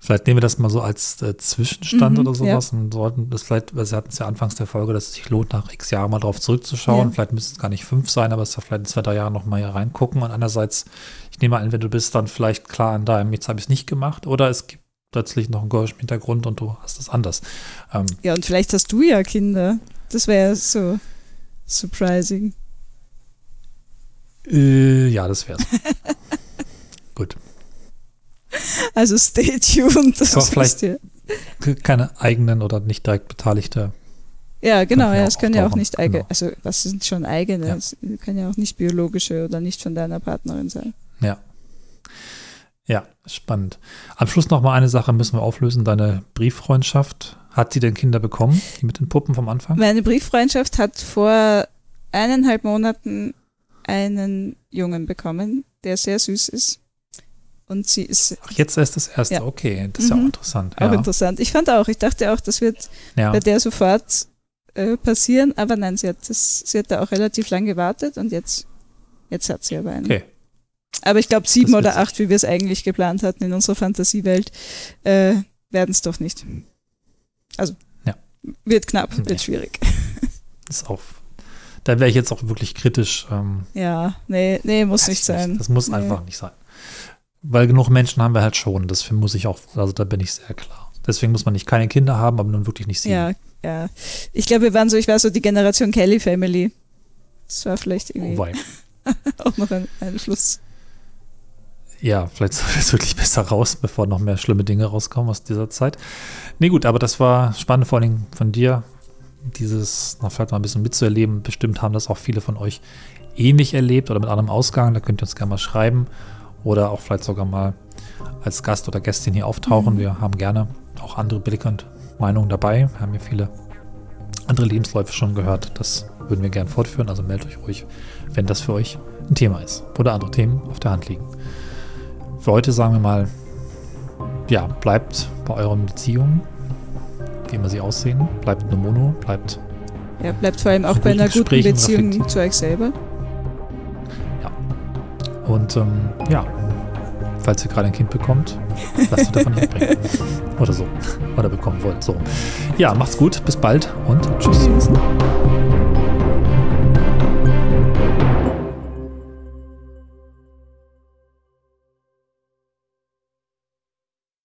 Vielleicht nehmen wir das mal so als äh, Zwischenstand mhm, oder sowas ja. und sollten das vielleicht, weil Sie hatten es ja anfangs der Folge, dass es sich lohnt, nach x Jahren mal drauf zurückzuschauen. Ja. Vielleicht müssen es gar nicht fünf sein, aber es ist ja vielleicht in zwei, drei Jahren noch mal hier reingucken. Und andererseits, ich nehme an, wenn du bist dann vielleicht klar an deinem, jetzt habe ich es nicht gemacht oder es gibt plötzlich noch einen Geräusch im Hintergrund und du hast es anders. Ähm, ja, und vielleicht hast du ja Kinder. Das wäre so surprising. Äh, ja, das wäre <laughs> Gut. Also stay tuned. Das Aber vielleicht ihr. keine eigenen oder nicht direkt beteiligte. Ja, genau, ja, es können ja auch nicht eigene, genau. also was sind schon eigene? Ja. Es können ja auch nicht biologische oder nicht von deiner Partnerin sein. Ja. Ja, spannend. Am Schluss noch mal eine Sache müssen wir auflösen. Deine Brieffreundschaft hat sie denn Kinder bekommen, die mit den Puppen vom Anfang? Meine Brieffreundschaft hat vor eineinhalb Monaten einen Jungen bekommen, der sehr süß ist. Und sie ist. Ach, jetzt ist das erste, ja. okay. Das ist mhm. ja auch interessant. Auch interessant. Ich fand auch, ich dachte auch, das wird ja. bei der sofort äh, passieren, aber nein, sie hat das, sie hat da auch relativ lang gewartet und jetzt, jetzt hat sie aber einen. Okay. Aber ich glaube, sieben oder acht, wie wir es eigentlich geplant hatten in unserer Fantasiewelt, äh, werden es doch nicht. Also ja. wird knapp, wird nee. schwierig. <laughs> Ist auch. Da wäre ich jetzt auch wirklich kritisch. Ähm, ja, nee, nee, muss nicht sein. Nicht. Das muss nee. einfach nicht sein. Weil genug Menschen haben wir halt schon. Das muss ich auch, also da bin ich sehr klar. Deswegen muss man nicht keine Kinder haben, aber nun wirklich nicht sehen. Ja, ja. Ich glaube, wir waren so, ich war so die Generation Kelly Family. Das war vielleicht irgendwie oh <laughs> auch noch ein Einfluss ja, vielleicht soll es wirklich <laughs> besser raus, bevor noch mehr schlimme Dinge rauskommen aus dieser Zeit. Nee, gut, aber das war spannend, vor allem von dir, dieses noch vielleicht mal ein bisschen mitzuerleben. Bestimmt haben das auch viele von euch ähnlich erlebt oder mit anderem Ausgang. Da könnt ihr uns gerne mal schreiben oder auch vielleicht sogar mal als Gast oder Gästin hier auftauchen. Mhm. Wir haben gerne auch andere Blicke und Meinungen dabei. Wir haben hier viele andere Lebensläufe schon gehört. Das würden wir gerne fortführen. Also meldet euch ruhig, wenn das für euch ein Thema ist oder andere Themen auf der Hand liegen für heute sagen wir mal, ja, bleibt bei euren Beziehungen, wie immer sie aussehen, bleibt eine Mono, bleibt. Ja, bleibt vor allem auch bei einer guten Beziehung zu euch selber. Ja. Und ähm, ja, falls ihr gerade ein Kind bekommt, lasst euch davon nicht abbringen. <laughs> Oder so. Oder bekommen wollt. So. Ja, macht's gut, bis bald und tschüss. tschüss.